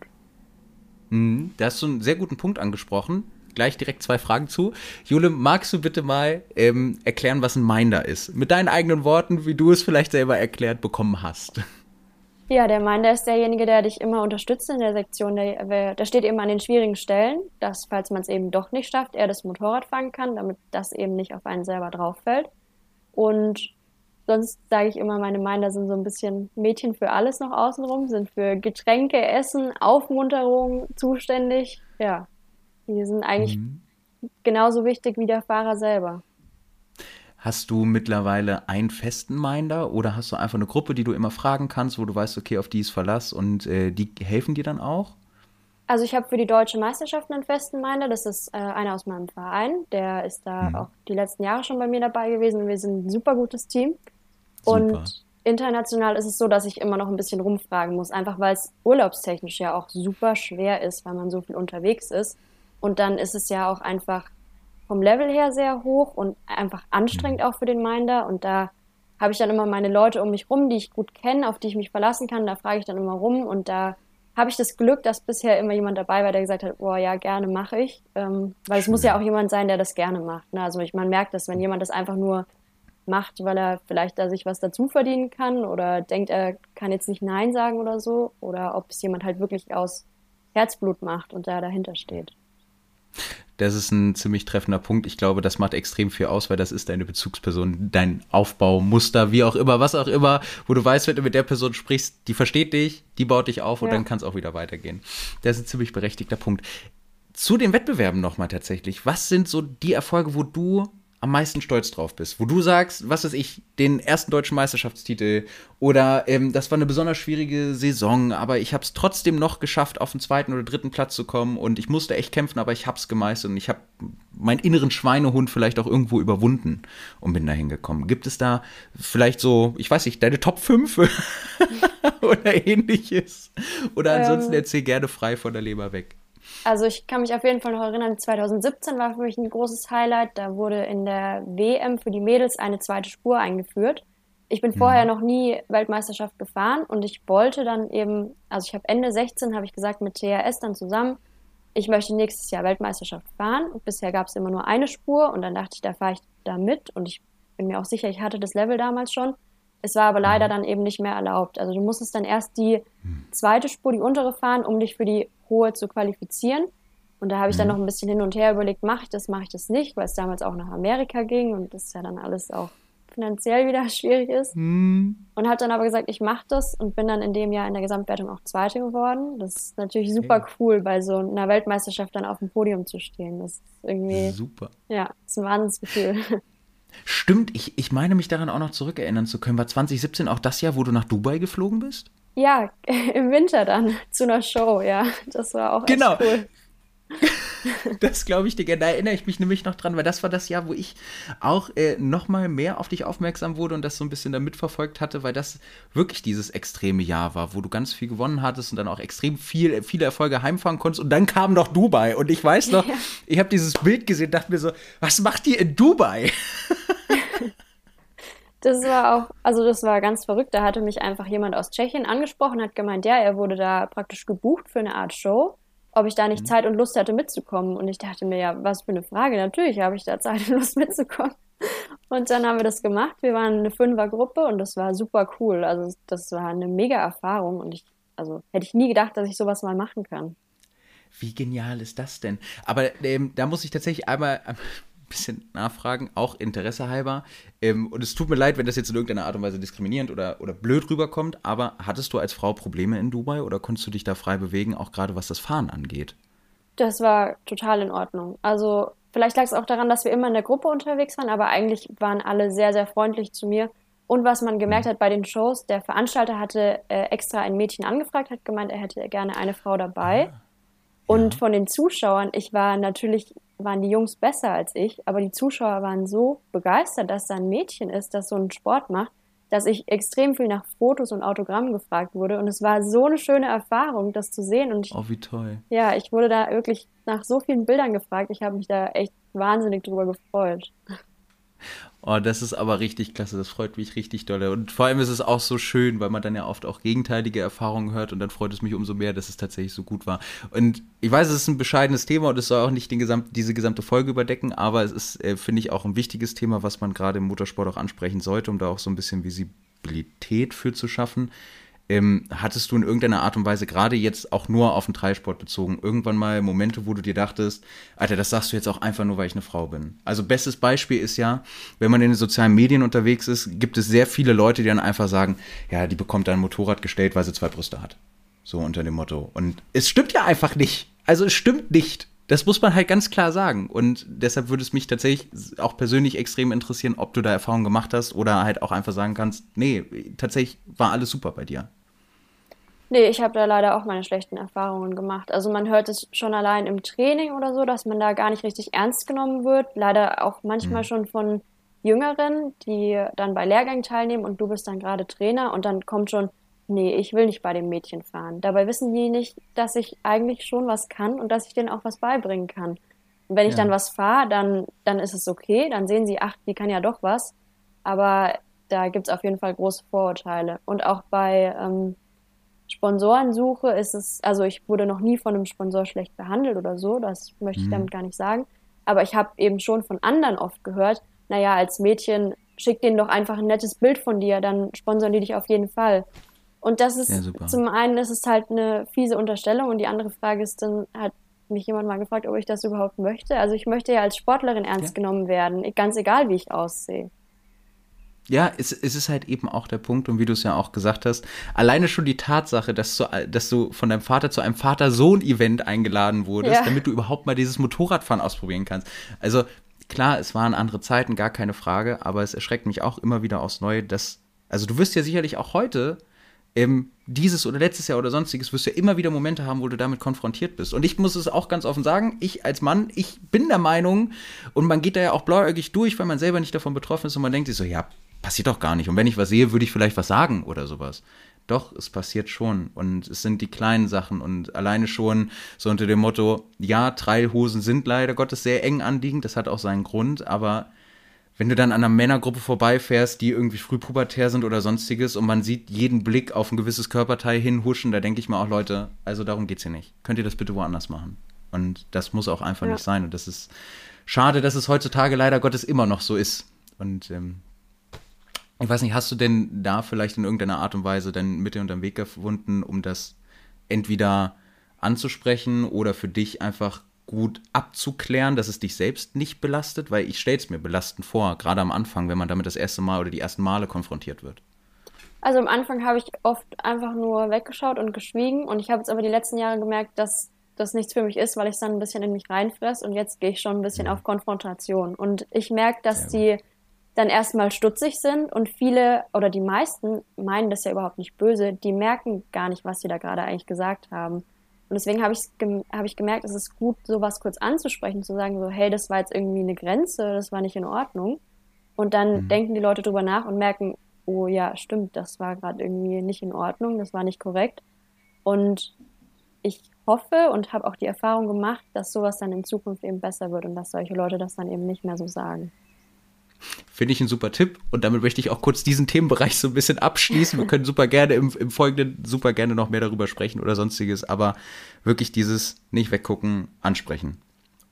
Mhm, da hast du einen sehr guten Punkt angesprochen. Gleich direkt zwei Fragen zu. Jule, magst du bitte mal ähm, erklären, was ein Minder ist? Mit deinen eigenen Worten, wie du es vielleicht selber erklärt bekommen hast. Ja, der Minder ist derjenige, der dich immer unterstützt in der Sektion. Der, der steht eben an den schwierigen Stellen, dass, falls man es eben doch nicht schafft, er das Motorrad fangen kann, damit das eben nicht auf einen selber drauf fällt. Und sonst sage ich immer, meine Minder sind so ein bisschen Mädchen für alles noch außenrum, sind für Getränke, Essen, Aufmunterung zuständig. Ja, die sind eigentlich mhm. genauso wichtig wie der Fahrer selber. Hast du mittlerweile einen festen Minder oder hast du einfach eine Gruppe, die du immer fragen kannst, wo du weißt, okay, auf die ist Verlass und äh, die helfen dir dann auch? Also ich habe für die deutsche Meisterschaft einen festen Minder. Das ist äh, einer aus meinem Verein. Der ist da mhm. auch die letzten Jahre schon bei mir dabei gewesen. Wir sind ein super gutes Team. Super. Und international ist es so, dass ich immer noch ein bisschen rumfragen muss, einfach weil es urlaubstechnisch ja auch super schwer ist, weil man so viel unterwegs ist. Und dann ist es ja auch einfach vom Level her sehr hoch und einfach anstrengend mhm. auch für den Minder. Und da habe ich dann immer meine Leute um mich rum, die ich gut kenne, auf die ich mich verlassen kann. Da frage ich dann immer rum und da habe ich das Glück, dass bisher immer jemand dabei war, der gesagt hat, oh ja, gerne mache ich. Ähm, weil es muss ja auch jemand sein, der das gerne macht. Ne? Also ich, man merkt das, wenn jemand das einfach nur macht, weil er vielleicht da sich was dazu verdienen kann oder denkt, er kann jetzt nicht Nein sagen oder so. Oder ob es jemand halt wirklich aus Herzblut macht und da dahinter steht. Das ist ein ziemlich treffender Punkt. Ich glaube, das macht extrem viel aus, weil das ist deine Bezugsperson, dein Aufbaumuster, wie auch immer, was auch immer, wo du weißt, wenn du mit der Person sprichst, die versteht dich, die baut dich auf und ja. dann kann es auch wieder weitergehen. Das ist ein ziemlich berechtigter Punkt. Zu den Wettbewerben nochmal tatsächlich. Was sind so die Erfolge, wo du am meisten stolz drauf bist, wo du sagst, was weiß ich, den ersten deutschen Meisterschaftstitel oder ähm, das war eine besonders schwierige Saison, aber ich habe es trotzdem noch geschafft, auf den zweiten oder dritten Platz zu kommen und ich musste echt kämpfen, aber ich habe es gemeistert und ich habe meinen inneren Schweinehund vielleicht auch irgendwo überwunden und bin dahin gekommen. Gibt es da vielleicht so, ich weiß nicht, deine Top 5 oder ähnliches? Oder ansonsten ähm, erzähl gerne frei von der Leber weg. Also ich kann mich auf jeden Fall noch erinnern, 2017 war für mich ein großes Highlight. Da wurde in der WM für die Mädels eine zweite Spur eingeführt. Ich bin mhm. vorher noch nie Weltmeisterschaft gefahren und ich wollte dann eben, also ich habe Ende 16 habe ich gesagt mit TRS dann zusammen, ich möchte nächstes Jahr Weltmeisterschaft fahren. bisher gab es immer nur eine Spur und dann dachte ich, da fahre ich da mit und ich bin mir auch sicher, ich hatte das Level damals schon. Es war aber leider mhm. dann eben nicht mehr erlaubt. Also du musstest dann erst die mhm. zweite Spur, die untere fahren, um dich für die hohe zu qualifizieren. Und da habe ich dann mhm. noch ein bisschen hin und her überlegt, mache ich das, mache ich das nicht, weil es damals auch nach Amerika ging und das ja dann alles auch finanziell wieder schwierig ist. Mhm. Und habe dann aber gesagt, ich mache das und bin dann in dem Jahr in der Gesamtwertung auch Zweite geworden. Das ist natürlich super okay. cool, bei so einer Weltmeisterschaft dann auf dem Podium zu stehen. Das ist irgendwie. Super. Ja, das ist ein Wahnsinnsgefühl. Stimmt, ich, ich meine mich daran auch noch zurückerinnern zu können. War 2017 auch das Jahr, wo du nach Dubai geflogen bist? Ja, im Winter dann zu einer Show, ja. Das war auch genau. cool. das glaube ich dir. Da erinnere ich mich nämlich noch dran, weil das war das Jahr, wo ich auch äh, noch mal mehr auf dich aufmerksam wurde und das so ein bisschen damit verfolgt hatte, weil das wirklich dieses extreme Jahr war, wo du ganz viel gewonnen hattest und dann auch extrem viel, viele Erfolge heimfahren konntest und dann kam noch Dubai und ich weiß noch, ja. ich habe dieses Bild gesehen, dachte mir so, was macht ihr in Dubai? Das war auch, also das war ganz verrückt. Da hatte mich einfach jemand aus Tschechien angesprochen, hat gemeint, ja, er wurde da praktisch gebucht für eine Art Show, ob ich da nicht mhm. Zeit und Lust hatte mitzukommen. Und ich dachte mir, ja, was für eine Frage. Natürlich habe ich da Zeit und Lust mitzukommen. Und dann haben wir das gemacht. Wir waren eine Fünfergruppe und das war super cool. Also das war eine mega Erfahrung und ich, also hätte ich nie gedacht, dass ich sowas mal machen kann. Wie genial ist das denn? Aber ähm, da muss ich tatsächlich einmal, bisschen nachfragen, auch Interesse halber. Ähm, und es tut mir leid, wenn das jetzt in irgendeiner Art und Weise diskriminierend oder, oder blöd rüberkommt, aber hattest du als Frau Probleme in Dubai oder konntest du dich da frei bewegen, auch gerade was das Fahren angeht? Das war total in Ordnung. Also vielleicht lag es auch daran, dass wir immer in der Gruppe unterwegs waren, aber eigentlich waren alle sehr, sehr freundlich zu mir. Und was man gemerkt mhm. hat bei den Shows, der Veranstalter hatte äh, extra ein Mädchen angefragt, hat gemeint, er hätte gerne eine Frau dabei. Ah, und von den Zuschauern, ich war natürlich waren die Jungs besser als ich, aber die Zuschauer waren so begeistert, dass da ein Mädchen ist, das so einen Sport macht, dass ich extrem viel nach Fotos und Autogrammen gefragt wurde. Und es war so eine schöne Erfahrung, das zu sehen. Und ich, oh, wie toll. Ja, ich wurde da wirklich nach so vielen Bildern gefragt. Ich habe mich da echt wahnsinnig drüber gefreut. Oh, das ist aber richtig klasse, das freut mich richtig doll. Und vor allem ist es auch so schön, weil man dann ja oft auch gegenteilige Erfahrungen hört und dann freut es mich umso mehr, dass es tatsächlich so gut war. Und ich weiß, es ist ein bescheidenes Thema und es soll auch nicht den gesamt, diese gesamte Folge überdecken, aber es ist, äh, finde ich, auch ein wichtiges Thema, was man gerade im Motorsport auch ansprechen sollte, um da auch so ein bisschen Visibilität für zu schaffen. Ähm, hattest du in irgendeiner Art und Weise, gerade jetzt auch nur auf den Dreisport bezogen, irgendwann mal Momente, wo du dir dachtest, Alter, das sagst du jetzt auch einfach nur, weil ich eine Frau bin? Also bestes Beispiel ist ja, wenn man in den sozialen Medien unterwegs ist, gibt es sehr viele Leute, die dann einfach sagen, ja, die bekommt ein Motorrad gestellt, weil sie zwei Brüste hat. So unter dem Motto. Und es stimmt ja einfach nicht. Also es stimmt nicht. Das muss man halt ganz klar sagen. Und deshalb würde es mich tatsächlich auch persönlich extrem interessieren, ob du da Erfahrungen gemacht hast oder halt auch einfach sagen kannst, nee, tatsächlich war alles super bei dir. Nee, ich habe da leider auch meine schlechten Erfahrungen gemacht. Also man hört es schon allein im Training oder so, dass man da gar nicht richtig ernst genommen wird. Leider auch manchmal mhm. schon von Jüngeren, die dann bei Lehrgängen teilnehmen und du bist dann gerade Trainer und dann kommt schon, nee, ich will nicht bei dem Mädchen fahren. Dabei wissen die nicht, dass ich eigentlich schon was kann und dass ich denen auch was beibringen kann. Und wenn ich ja. dann was fahre, dann, dann ist es okay, dann sehen sie, ach, die kann ja doch was. Aber da gibt es auf jeden Fall große Vorurteile. Und auch bei ähm, Sponsorensuche ist es, also ich wurde noch nie von einem Sponsor schlecht behandelt oder so, das möchte ich mhm. damit gar nicht sagen. Aber ich habe eben schon von anderen oft gehört, naja, als Mädchen schick denen doch einfach ein nettes Bild von dir, dann sponsern die dich auf jeden Fall. Und das ist, ja, zum einen ist es halt eine fiese Unterstellung und die andere Frage ist dann, hat mich jemand mal gefragt, ob ich das überhaupt möchte. Also ich möchte ja als Sportlerin ernst ja. genommen werden, ganz egal, wie ich aussehe. Ja, es, es ist halt eben auch der Punkt, und wie du es ja auch gesagt hast, alleine schon die Tatsache, dass du, dass du von deinem Vater zu einem Vater-Sohn-Event eingeladen wurdest, ja. damit du überhaupt mal dieses Motorradfahren ausprobieren kannst. Also klar, es waren andere Zeiten, gar keine Frage, aber es erschreckt mich auch immer wieder aufs Neue, dass, also du wirst ja sicherlich auch heute ähm, dieses oder letztes Jahr oder sonstiges wirst du ja immer wieder Momente haben, wo du damit konfrontiert bist. Und ich muss es auch ganz offen sagen, ich als Mann, ich bin der Meinung, und man geht da ja auch blauäugig durch, weil man selber nicht davon betroffen ist und man denkt sich so, ja, passiert doch gar nicht. Und wenn ich was sehe, würde ich vielleicht was sagen oder sowas. Doch, es passiert schon. Und es sind die kleinen Sachen. Und alleine schon so unter dem Motto, ja, Trailhosen sind leider Gottes sehr eng anliegend. Das hat auch seinen Grund. Aber wenn du dann an einer Männergruppe vorbeifährst, die irgendwie frühpubertär sind oder sonstiges und man sieht jeden Blick auf ein gewisses Körperteil hinhuschen, da denke ich mir auch, Leute, also darum geht's hier nicht. Könnt ihr das bitte woanders machen? Und das muss auch einfach ja. nicht sein. Und das ist schade, dass es heutzutage leider Gottes immer noch so ist. Und ähm, ich weiß nicht, hast du denn da vielleicht in irgendeiner Art und Weise dann Mitte und am Weg gefunden, um das entweder anzusprechen oder für dich einfach gut abzuklären, dass es dich selbst nicht belastet? Weil ich stelle es mir belastend vor, gerade am Anfang, wenn man damit das erste Mal oder die ersten Male konfrontiert wird. Also am Anfang habe ich oft einfach nur weggeschaut und geschwiegen und ich habe jetzt aber die letzten Jahre gemerkt, dass das nichts für mich ist, weil ich es dann ein bisschen in mich reinfress und jetzt gehe ich schon ein bisschen ja. auf Konfrontation. Und ich merke, dass die dann erstmal stutzig sind und viele oder die meisten meinen das ja überhaupt nicht böse, die merken gar nicht, was sie da gerade eigentlich gesagt haben. Und deswegen habe ich, hab ich gemerkt, es ist gut, sowas kurz anzusprechen, zu sagen, so, hey, das war jetzt irgendwie eine Grenze, das war nicht in Ordnung. Und dann mhm. denken die Leute drüber nach und merken, oh ja, stimmt, das war gerade irgendwie nicht in Ordnung, das war nicht korrekt. Und ich hoffe und habe auch die Erfahrung gemacht, dass sowas dann in Zukunft eben besser wird und dass solche Leute das dann eben nicht mehr so sagen. Finde ich ein super Tipp. Und damit möchte ich auch kurz diesen Themenbereich so ein bisschen abschließen. Wir können super gerne im, im Folgenden super gerne noch mehr darüber sprechen oder sonstiges, aber wirklich dieses nicht weggucken, ansprechen.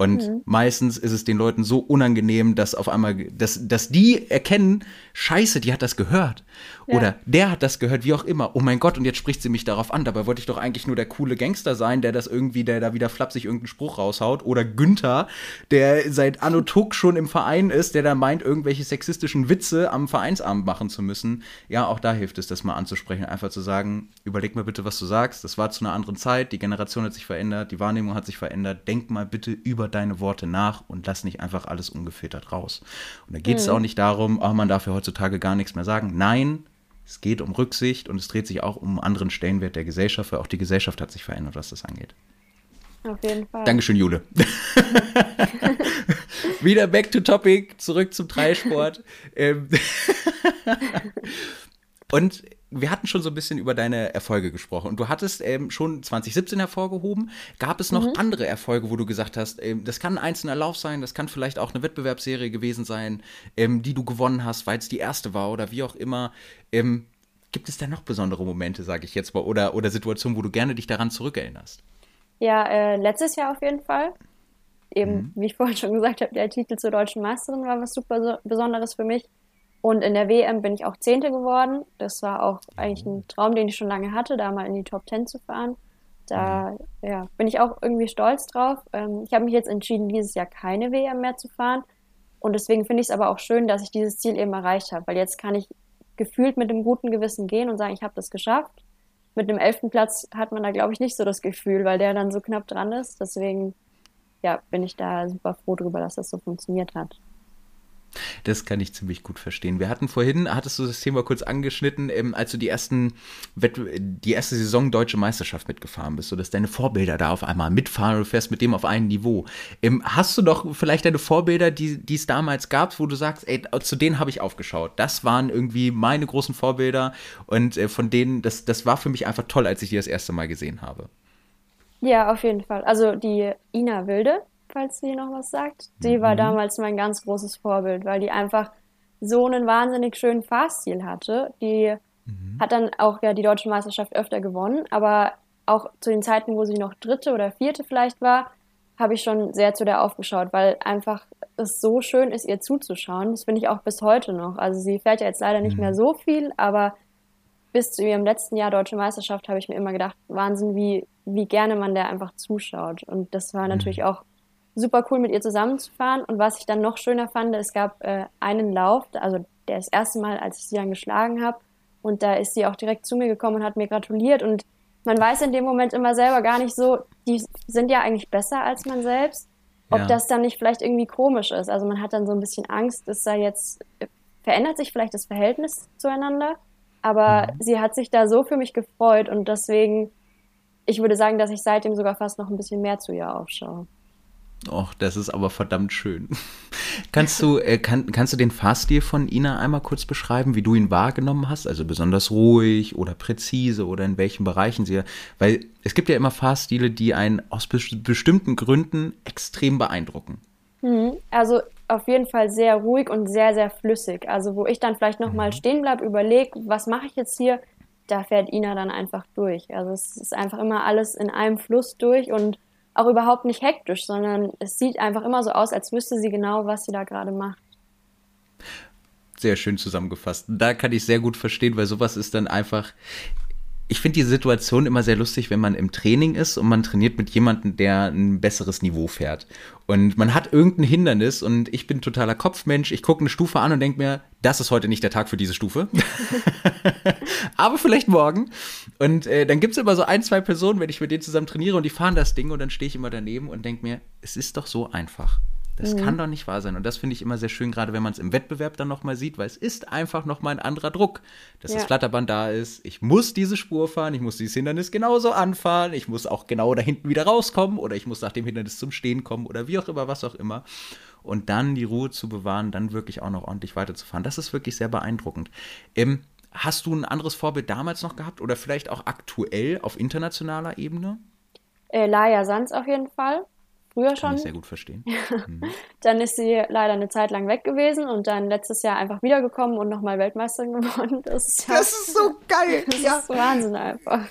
Und mhm. meistens ist es den Leuten so unangenehm, dass auf einmal, dass, dass die erkennen, scheiße, die hat das gehört. Ja. Oder der hat das gehört, wie auch immer. Oh mein Gott, und jetzt spricht sie mich darauf an. Dabei wollte ich doch eigentlich nur der coole Gangster sein, der das irgendwie, der da wieder flapsig irgendeinen Spruch raushaut. Oder Günther, der seit Anno Tuck schon im Verein ist, der da meint, irgendwelche sexistischen Witze am Vereinsabend machen zu müssen. Ja, auch da hilft es, das mal anzusprechen. Einfach zu sagen, überleg mal bitte, was du sagst. Das war zu einer anderen Zeit. Die Generation hat sich verändert. Die Wahrnehmung hat sich verändert. Denk mal bitte über deine Worte nach und lass nicht einfach alles ungefiltert raus. Und da geht es mhm. auch nicht darum, oh, man darf ja heutzutage gar nichts mehr sagen. Nein, es geht um Rücksicht und es dreht sich auch um einen anderen Stellenwert der Gesellschaft, weil auch die Gesellschaft hat sich verändert, was das angeht. Auf jeden Fall. Dankeschön, Jule. Wieder back to topic, zurück zum Dreisport. Ähm, und wir hatten schon so ein bisschen über deine Erfolge gesprochen und du hattest ähm, schon 2017 hervorgehoben. Gab es noch mhm. andere Erfolge, wo du gesagt hast, ähm, das kann ein einzelner Lauf sein, das kann vielleicht auch eine Wettbewerbsserie gewesen sein, ähm, die du gewonnen hast, weil es die erste war oder wie auch immer. Ähm, gibt es da noch besondere Momente, sage ich jetzt mal, oder, oder Situationen, wo du gerne dich daran zurückerinnerst? Ja, äh, letztes Jahr auf jeden Fall. Eben, mhm. wie ich vorhin schon gesagt habe, der Titel zur deutschen Meisterin war was super so Besonderes für mich. Und in der WM bin ich auch Zehnte geworden. Das war auch eigentlich ein Traum, den ich schon lange hatte, da mal in die Top Ten zu fahren. Da ja, bin ich auch irgendwie stolz drauf. Ähm, ich habe mich jetzt entschieden, dieses Jahr keine WM mehr zu fahren. Und deswegen finde ich es aber auch schön, dass ich dieses Ziel eben erreicht habe, weil jetzt kann ich gefühlt mit einem guten Gewissen gehen und sagen, ich habe das geschafft. Mit einem elften Platz hat man da, glaube ich, nicht so das Gefühl, weil der dann so knapp dran ist. Deswegen ja, bin ich da super froh drüber, dass das so funktioniert hat. Das kann ich ziemlich gut verstehen. Wir hatten vorhin, hattest du das Thema kurz angeschnitten, ähm, als du die ersten die erste Saison Deutsche Meisterschaft mitgefahren bist, sodass deine Vorbilder da auf einmal mitfahren und du fährst mit dem auf ein Niveau. Ähm, hast du doch vielleicht deine Vorbilder, die, die es damals gab, wo du sagst, ey, zu denen habe ich aufgeschaut. Das waren irgendwie meine großen Vorbilder und äh, von denen, das, das war für mich einfach toll, als ich die das erste Mal gesehen habe. Ja, auf jeden Fall. Also die Ina Wilde, falls sie noch was sagt. Die war mhm. damals mein ganz großes Vorbild, weil die einfach so einen wahnsinnig schönen Fahrstil hatte. Die mhm. hat dann auch ja die deutsche Meisterschaft öfter gewonnen, aber auch zu den Zeiten, wo sie noch dritte oder vierte vielleicht war, habe ich schon sehr zu der aufgeschaut, weil einfach es so schön ist, ihr zuzuschauen. Das finde ich auch bis heute noch. Also sie fährt ja jetzt leider nicht mhm. mehr so viel, aber bis zu ihrem letzten Jahr Deutsche Meisterschaft habe ich mir immer gedacht, Wahnsinn, wie, wie gerne man der einfach zuschaut. Und das war mhm. natürlich auch super cool, mit ihr zusammenzufahren. Und was ich dann noch schöner fand, es gab äh, einen Lauf, also der das erste Mal, als ich sie dann geschlagen habe. Und da ist sie auch direkt zu mir gekommen und hat mir gratuliert. Und man weiß in dem Moment immer selber gar nicht so, die sind ja eigentlich besser als man selbst, ob ja. das dann nicht vielleicht irgendwie komisch ist. Also man hat dann so ein bisschen Angst, dass da jetzt verändert sich vielleicht das Verhältnis zueinander. Aber mhm. sie hat sich da so für mich gefreut und deswegen, ich würde sagen, dass ich seitdem sogar fast noch ein bisschen mehr zu ihr aufschaue. Och, das ist aber verdammt schön. kannst du, äh, kann, kannst du den Fahrstil von Ina einmal kurz beschreiben, wie du ihn wahrgenommen hast? Also besonders ruhig oder präzise oder in welchen Bereichen sie, weil es gibt ja immer Fahrstile, die einen aus bestimmten Gründen extrem beeindrucken. Mhm. Also auf jeden Fall sehr ruhig und sehr, sehr flüssig. Also wo ich dann vielleicht nochmal mhm. stehen bleibe, überlege, was mache ich jetzt hier, da fährt Ina dann einfach durch. Also es ist einfach immer alles in einem Fluss durch und auch überhaupt nicht hektisch, sondern es sieht einfach immer so aus, als wüsste sie genau, was sie da gerade macht. Sehr schön zusammengefasst. Da kann ich sehr gut verstehen, weil sowas ist dann einfach, ich finde die Situation immer sehr lustig, wenn man im Training ist und man trainiert mit jemandem, der ein besseres Niveau fährt. Und man hat irgendein Hindernis und ich bin totaler Kopfmensch. Ich gucke eine Stufe an und denke mir, das ist heute nicht der Tag für diese Stufe. Aber vielleicht morgen. Und äh, dann gibt es immer so ein, zwei Personen, wenn ich mit denen zusammen trainiere und die fahren das Ding und dann stehe ich immer daneben und denke mir, es ist doch so einfach. Das mhm. kann doch nicht wahr sein. Und das finde ich immer sehr schön, gerade wenn man es im Wettbewerb dann nochmal sieht, weil es ist einfach nochmal ein anderer Druck, dass ja. das Flatterband da ist. Ich muss diese Spur fahren, ich muss dieses Hindernis genauso anfahren, ich muss auch genau da hinten wieder rauskommen oder ich muss nach dem Hindernis zum Stehen kommen oder wie auch immer, was auch immer. Und dann die Ruhe zu bewahren, dann wirklich auch noch ordentlich weiterzufahren. Das ist wirklich sehr beeindruckend. Ähm, hast du ein anderes Vorbild damals noch gehabt oder vielleicht auch aktuell auf internationaler Ebene? Äh, Laia Sanz auf jeden Fall früher schon. Kann ich sehr gut verstehen. Mhm. dann ist sie leider eine Zeit lang weg gewesen und dann letztes Jahr einfach wiedergekommen und nochmal Weltmeisterin geworden. Das ist, ja, das ist so geil. Das ja. ist Wahnsinn einfach.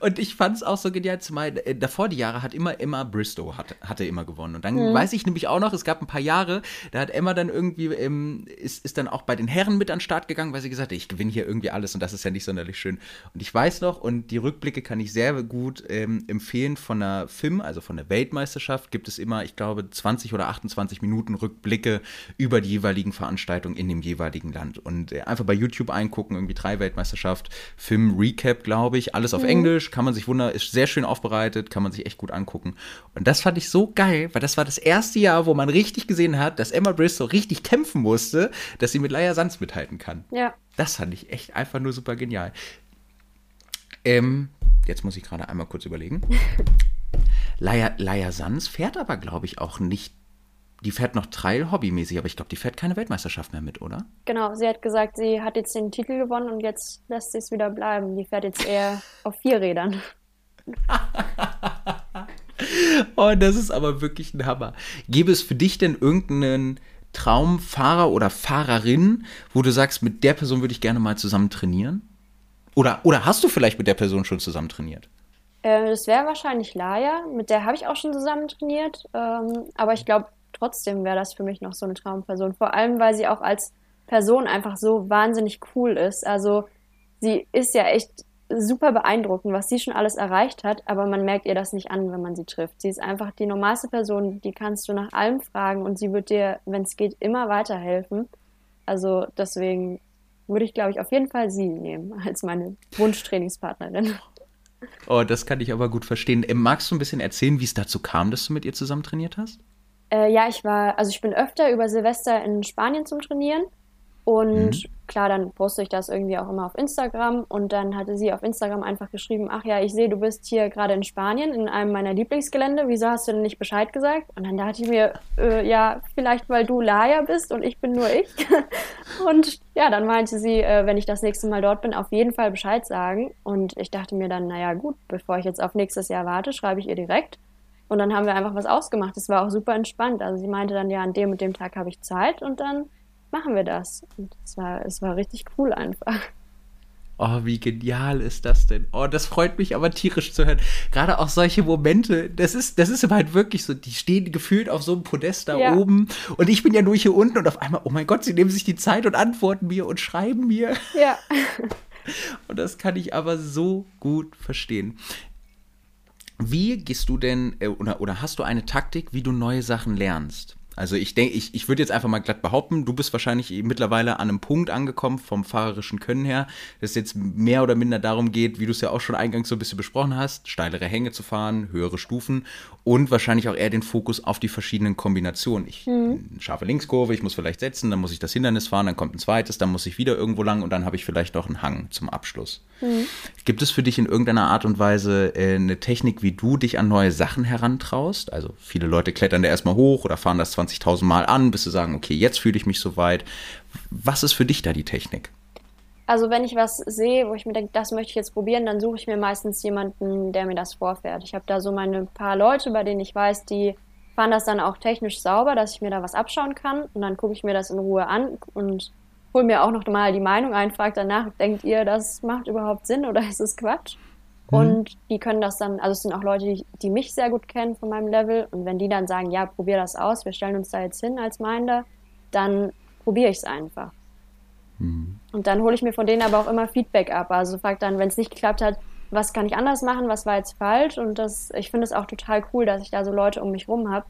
Und ich fand es auch so genial, zumal äh, davor die Jahre hat immer Emma Bristow hat, hatte immer gewonnen. Und dann mhm. weiß ich nämlich auch noch, es gab ein paar Jahre, da hat Emma dann irgendwie, ähm, ist, ist dann auch bei den Herren mit an den Start gegangen, weil sie gesagt hat, ich gewinne hier irgendwie alles und das ist ja nicht sonderlich schön. Und ich weiß noch, und die Rückblicke kann ich sehr gut ähm, empfehlen von der FIM, also von der Weltmeisterschaft, gibt es immer, ich glaube, 20 oder 28 Minuten Rückblicke über die jeweiligen Veranstaltungen in dem jeweiligen Land. Und äh, einfach bei YouTube eingucken, irgendwie drei Weltmeisterschaft, FIM Recap, glaube ich, alles auf mhm. Englisch Englisch, kann man sich wundern, ist sehr schön aufbereitet, kann man sich echt gut angucken. Und das fand ich so geil, weil das war das erste Jahr, wo man richtig gesehen hat, dass Emma Bristow richtig kämpfen musste, dass sie mit Laia Sanz mithalten kann. Ja. Das fand ich echt einfach nur super genial. Ähm, jetzt muss ich gerade einmal kurz überlegen. Laia, Laia Sanz fährt aber, glaube ich, auch nicht die fährt noch Trail hobbymäßig, aber ich glaube, die fährt keine Weltmeisterschaft mehr mit, oder? Genau, sie hat gesagt, sie hat jetzt den Titel gewonnen und jetzt lässt sie es wieder bleiben. Die fährt jetzt eher auf vier Rädern. oh, das ist aber wirklich ein Hammer. Gäbe es für dich denn irgendeinen Traumfahrer oder Fahrerin, wo du sagst, mit der Person würde ich gerne mal zusammen trainieren? Oder, oder hast du vielleicht mit der Person schon zusammen trainiert? Äh, das wäre wahrscheinlich Laia. Mit der habe ich auch schon zusammen trainiert. Ähm, aber ich glaube, trotzdem wäre das für mich noch so eine Traumperson. Vor allem, weil sie auch als Person einfach so wahnsinnig cool ist. Also sie ist ja echt super beeindruckend, was sie schon alles erreicht hat, aber man merkt ihr das nicht an, wenn man sie trifft. Sie ist einfach die normalste Person, die kannst du nach allem fragen und sie wird dir, wenn es geht, immer weiterhelfen. Also deswegen würde ich, glaube ich, auf jeden Fall sie nehmen als meine Wunschtrainingspartnerin. Oh, das kann ich aber gut verstehen. Ähm, magst du ein bisschen erzählen, wie es dazu kam, dass du mit ihr zusammen trainiert hast? Äh, ja, ich war, also ich bin öfter über Silvester in Spanien zum Trainieren und mhm. klar, dann poste ich das irgendwie auch immer auf Instagram. Und dann hatte sie auf Instagram einfach geschrieben, ach ja, ich sehe, du bist hier gerade in Spanien in einem meiner Lieblingsgelände. Wieso hast du denn nicht Bescheid gesagt? Und dann dachte ich mir, äh, ja, vielleicht weil du Laia bist und ich bin nur ich. und ja, dann meinte sie, äh, wenn ich das nächste Mal dort bin, auf jeden Fall Bescheid sagen. Und ich dachte mir dann, naja gut, bevor ich jetzt auf nächstes Jahr warte, schreibe ich ihr direkt. Und dann haben wir einfach was ausgemacht. Es war auch super entspannt. Also sie meinte dann, ja, an dem und dem Tag habe ich Zeit und dann machen wir das. Und es war, es war richtig cool einfach. Oh, wie genial ist das denn? Oh, das freut mich aber tierisch zu hören. Gerade auch solche Momente, das ist, das ist halt wirklich so, die stehen gefühlt auf so einem Podest da ja. oben und ich bin ja nur hier unten und auf einmal, oh mein Gott, sie nehmen sich die Zeit und antworten mir und schreiben mir. Ja. Und das kann ich aber so gut verstehen. Wie gehst du denn, äh, oder, oder hast du eine Taktik, wie du neue Sachen lernst? Also ich denke, ich, ich würde jetzt einfach mal glatt behaupten, du bist wahrscheinlich mittlerweile an einem Punkt angekommen vom fahrerischen Können her, dass es jetzt mehr oder minder darum geht, wie du es ja auch schon eingangs so ein bisschen besprochen hast, steilere Hänge zu fahren, höhere Stufen und wahrscheinlich auch eher den Fokus auf die verschiedenen Kombinationen. Ich mhm. scharfe Linkskurve, ich muss vielleicht setzen, dann muss ich das Hindernis fahren, dann kommt ein zweites, dann muss ich wieder irgendwo lang und dann habe ich vielleicht noch einen Hang zum Abschluss. Mhm. Gibt es für dich in irgendeiner Art und Weise äh, eine Technik, wie du dich an neue Sachen herantraust? Also viele Leute klettern da erstmal hoch oder fahren das 20.000 Mal an, bis sie sagen, okay, jetzt fühle ich mich soweit. Was ist für dich da die Technik? Also wenn ich was sehe, wo ich mir denke, das möchte ich jetzt probieren, dann suche ich mir meistens jemanden, der mir das vorfährt. Ich habe da so meine paar Leute, bei denen ich weiß, die fahren das dann auch technisch sauber, dass ich mir da was abschauen kann. Und dann gucke ich mir das in Ruhe an und hole mir auch noch mal die Meinung ein, frage danach, denkt ihr, das macht überhaupt Sinn oder ist es Quatsch? Mhm. Und die können das dann, also es sind auch Leute, die, die mich sehr gut kennen von meinem Level. Und wenn die dann sagen, ja, probier das aus, wir stellen uns da jetzt hin als Minder, dann probiere ich es einfach. Mhm. Und dann hole ich mir von denen aber auch immer Feedback ab. Also frag dann, wenn es nicht geklappt hat, was kann ich anders machen, was war jetzt falsch? Und das, ich finde es auch total cool, dass ich da so Leute um mich rum habe,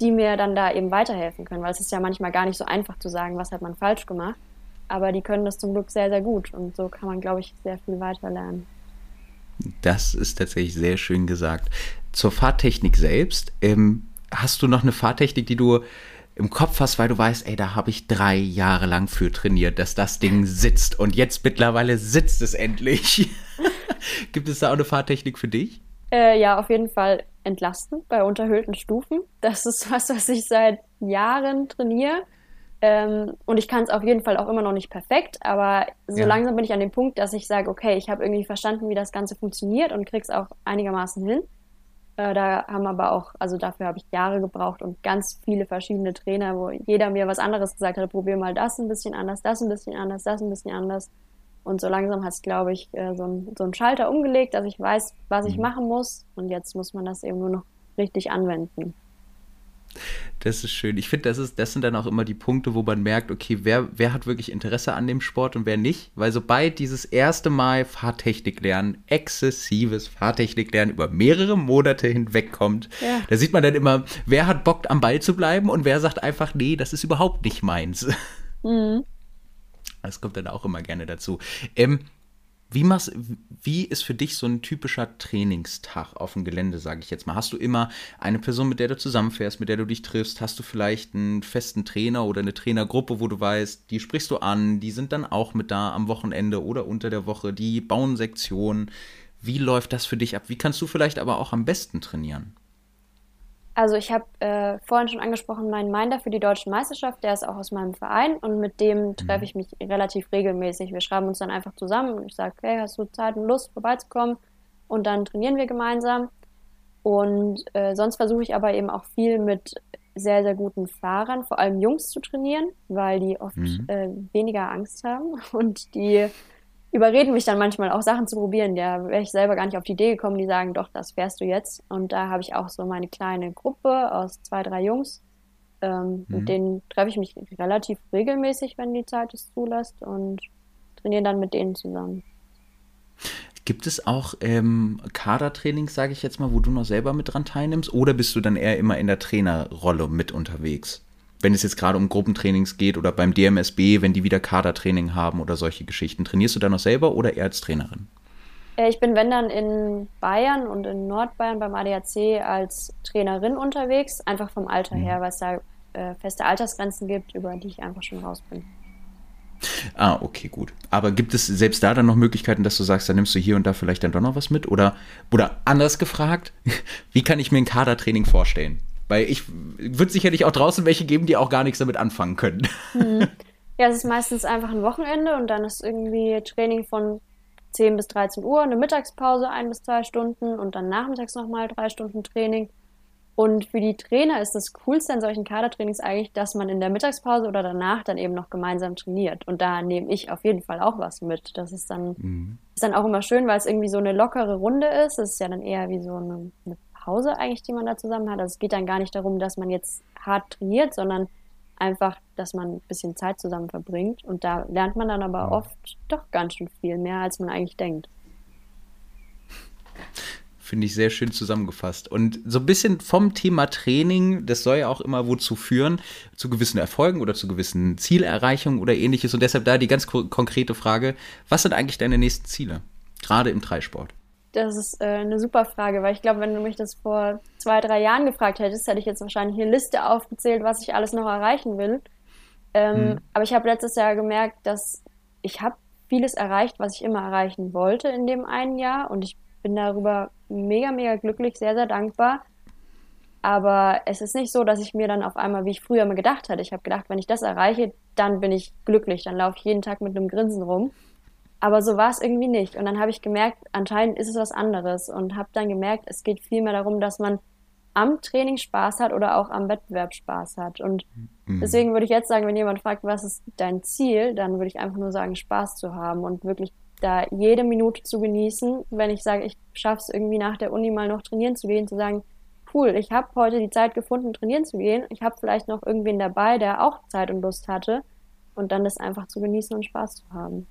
die mir dann da eben weiterhelfen können, weil es ist ja manchmal gar nicht so einfach zu sagen, was hat man falsch gemacht. Aber die können das zum Glück sehr, sehr gut. Und so kann man, glaube ich, sehr viel weiter lernen. Das ist tatsächlich sehr schön gesagt. Zur Fahrtechnik selbst, ähm, hast du noch eine Fahrtechnik, die du im Kopf hast, weil du weißt, ey, da habe ich drei Jahre lang für trainiert, dass das Ding sitzt und jetzt mittlerweile sitzt es endlich. Gibt es da auch eine Fahrtechnik für dich? Äh, ja, auf jeden Fall entlasten bei unterhöhlten Stufen. Das ist was, was ich seit Jahren trainiere. Ähm, und ich kann es auf jeden Fall auch immer noch nicht perfekt, aber so ja. langsam bin ich an dem Punkt, dass ich sage, okay, ich habe irgendwie verstanden, wie das Ganze funktioniert und krieg's auch einigermaßen hin. Äh, da haben aber auch, also dafür habe ich Jahre gebraucht und ganz viele verschiedene Trainer, wo jeder mir was anderes gesagt hat, probier mal das ein bisschen anders, das ein bisschen anders, das ein bisschen anders. Und so langsam hat es, glaube ich, äh, so, ein, so einen Schalter umgelegt, dass ich weiß, was ich mhm. machen muss. Und jetzt muss man das eben nur noch richtig anwenden. Das ist schön. Ich finde, das, das sind dann auch immer die Punkte, wo man merkt, okay, wer, wer hat wirklich Interesse an dem Sport und wer nicht. Weil sobald dieses erste Mal Fahrtechnik lernen, exzessives Fahrtechnik lernen über mehrere Monate hinweg kommt, ja. da sieht man dann immer, wer hat Bock am Ball zu bleiben und wer sagt einfach, nee, das ist überhaupt nicht meins. Mhm. Das kommt dann auch immer gerne dazu. Ähm, wie, machst, wie ist für dich so ein typischer Trainingstag auf dem Gelände, sage ich jetzt mal? Hast du immer eine Person, mit der du zusammenfährst, mit der du dich triffst? Hast du vielleicht einen festen Trainer oder eine Trainergruppe, wo du weißt, die sprichst du an, die sind dann auch mit da am Wochenende oder unter der Woche, die bauen Sektionen. Wie läuft das für dich ab? Wie kannst du vielleicht aber auch am besten trainieren? Also ich habe äh, vorhin schon angesprochen, meinen Minder für die deutsche Meisterschaft, der ist auch aus meinem Verein und mit dem treffe mhm. ich mich relativ regelmäßig. Wir schreiben uns dann einfach zusammen und ich sage, hey, hast du Zeit und Lust vorbeizukommen? Und dann trainieren wir gemeinsam. Und äh, sonst versuche ich aber eben auch viel mit sehr, sehr guten Fahrern, vor allem Jungs zu trainieren, weil die oft mhm. äh, weniger Angst haben und die überreden mich dann manchmal auch Sachen zu probieren. Da wäre ich selber gar nicht auf die Idee gekommen, die sagen, doch, das fährst du jetzt. Und da habe ich auch so meine kleine Gruppe aus zwei, drei Jungs, Ähm, mhm. Mit denen treffe ich mich relativ regelmäßig, wenn die Zeit es zulässt und trainiere dann mit denen zusammen. Gibt es auch ähm, Kadertrainings, sage ich jetzt mal, wo du noch selber mit dran teilnimmst? Oder bist du dann eher immer in der Trainerrolle mit unterwegs? Wenn es jetzt gerade um Gruppentrainings geht oder beim DMSB, wenn die wieder Kadertraining haben oder solche Geschichten. Trainierst du da noch selber oder eher als Trainerin? Äh, ich bin, wenn dann, in Bayern und in Nordbayern beim ADAC als Trainerin unterwegs, einfach vom Alter mhm. her, weil es da äh, feste Altersgrenzen gibt, über die ich einfach schon raus bin. Ah, okay, gut. Aber gibt es selbst da dann noch Möglichkeiten, dass du sagst, da nimmst du hier und da vielleicht dann doch noch was mit? Oder, oder anders gefragt, wie kann ich mir ein Kadertraining vorstellen? Weil ich wird sicherlich auch draußen welche geben, die auch gar nichts damit anfangen können. Hm. Ja, es ist meistens einfach ein Wochenende und dann ist irgendwie Training von 10 bis 13 Uhr, eine Mittagspause ein bis zwei Stunden und dann nachmittags nochmal drei Stunden Training. Und für die Trainer ist das Coolste an solchen Kadertrainings eigentlich, dass man in der Mittagspause oder danach dann eben noch gemeinsam trainiert. Und da nehme ich auf jeden Fall auch was mit. Das ist dann, mhm. ist dann auch immer schön, weil es irgendwie so eine lockere Runde ist. Es ist ja dann eher wie so eine, eine Pause eigentlich, die man da zusammen hat. Also es geht dann gar nicht darum, dass man jetzt hart trainiert, sondern einfach, dass man ein bisschen Zeit zusammen verbringt. Und da lernt man dann aber oft doch ganz schön viel mehr, als man eigentlich denkt. Finde ich sehr schön zusammengefasst. Und so ein bisschen vom Thema Training, das soll ja auch immer wozu führen, zu gewissen Erfolgen oder zu gewissen Zielerreichungen oder ähnliches. Und deshalb da die ganz konkrete Frage, was sind eigentlich deine nächsten Ziele? Gerade im Dreisport. Das ist äh, eine super Frage, weil ich glaube, wenn du mich das vor zwei, drei Jahren gefragt hättest, hätte ich jetzt wahrscheinlich eine Liste aufgezählt, was ich alles noch erreichen will. Ähm, hm. Aber ich habe letztes Jahr gemerkt, dass ich habe vieles erreicht, was ich immer erreichen wollte in dem einen Jahr und ich bin darüber mega, mega glücklich, sehr, sehr dankbar. Aber es ist nicht so, dass ich mir dann auf einmal, wie ich früher mal gedacht hatte, ich habe gedacht, wenn ich das erreiche, dann bin ich glücklich, dann laufe ich jeden Tag mit einem Grinsen rum. Aber so war es irgendwie nicht. Und dann habe ich gemerkt, anscheinend ist es was anderes und habe dann gemerkt, es geht vielmehr darum, dass man am Training Spaß hat oder auch am Wettbewerb Spaß hat. Und mhm. deswegen würde ich jetzt sagen, wenn jemand fragt, was ist dein Ziel, dann würde ich einfach nur sagen, Spaß zu haben und wirklich da jede Minute zu genießen, wenn ich sage, ich schaffe es irgendwie nach der Uni mal noch trainieren zu gehen, zu sagen, cool, ich habe heute die Zeit gefunden, trainieren zu gehen. Ich habe vielleicht noch irgendwen dabei, der auch Zeit und Lust hatte. Und dann das einfach zu genießen und Spaß zu haben.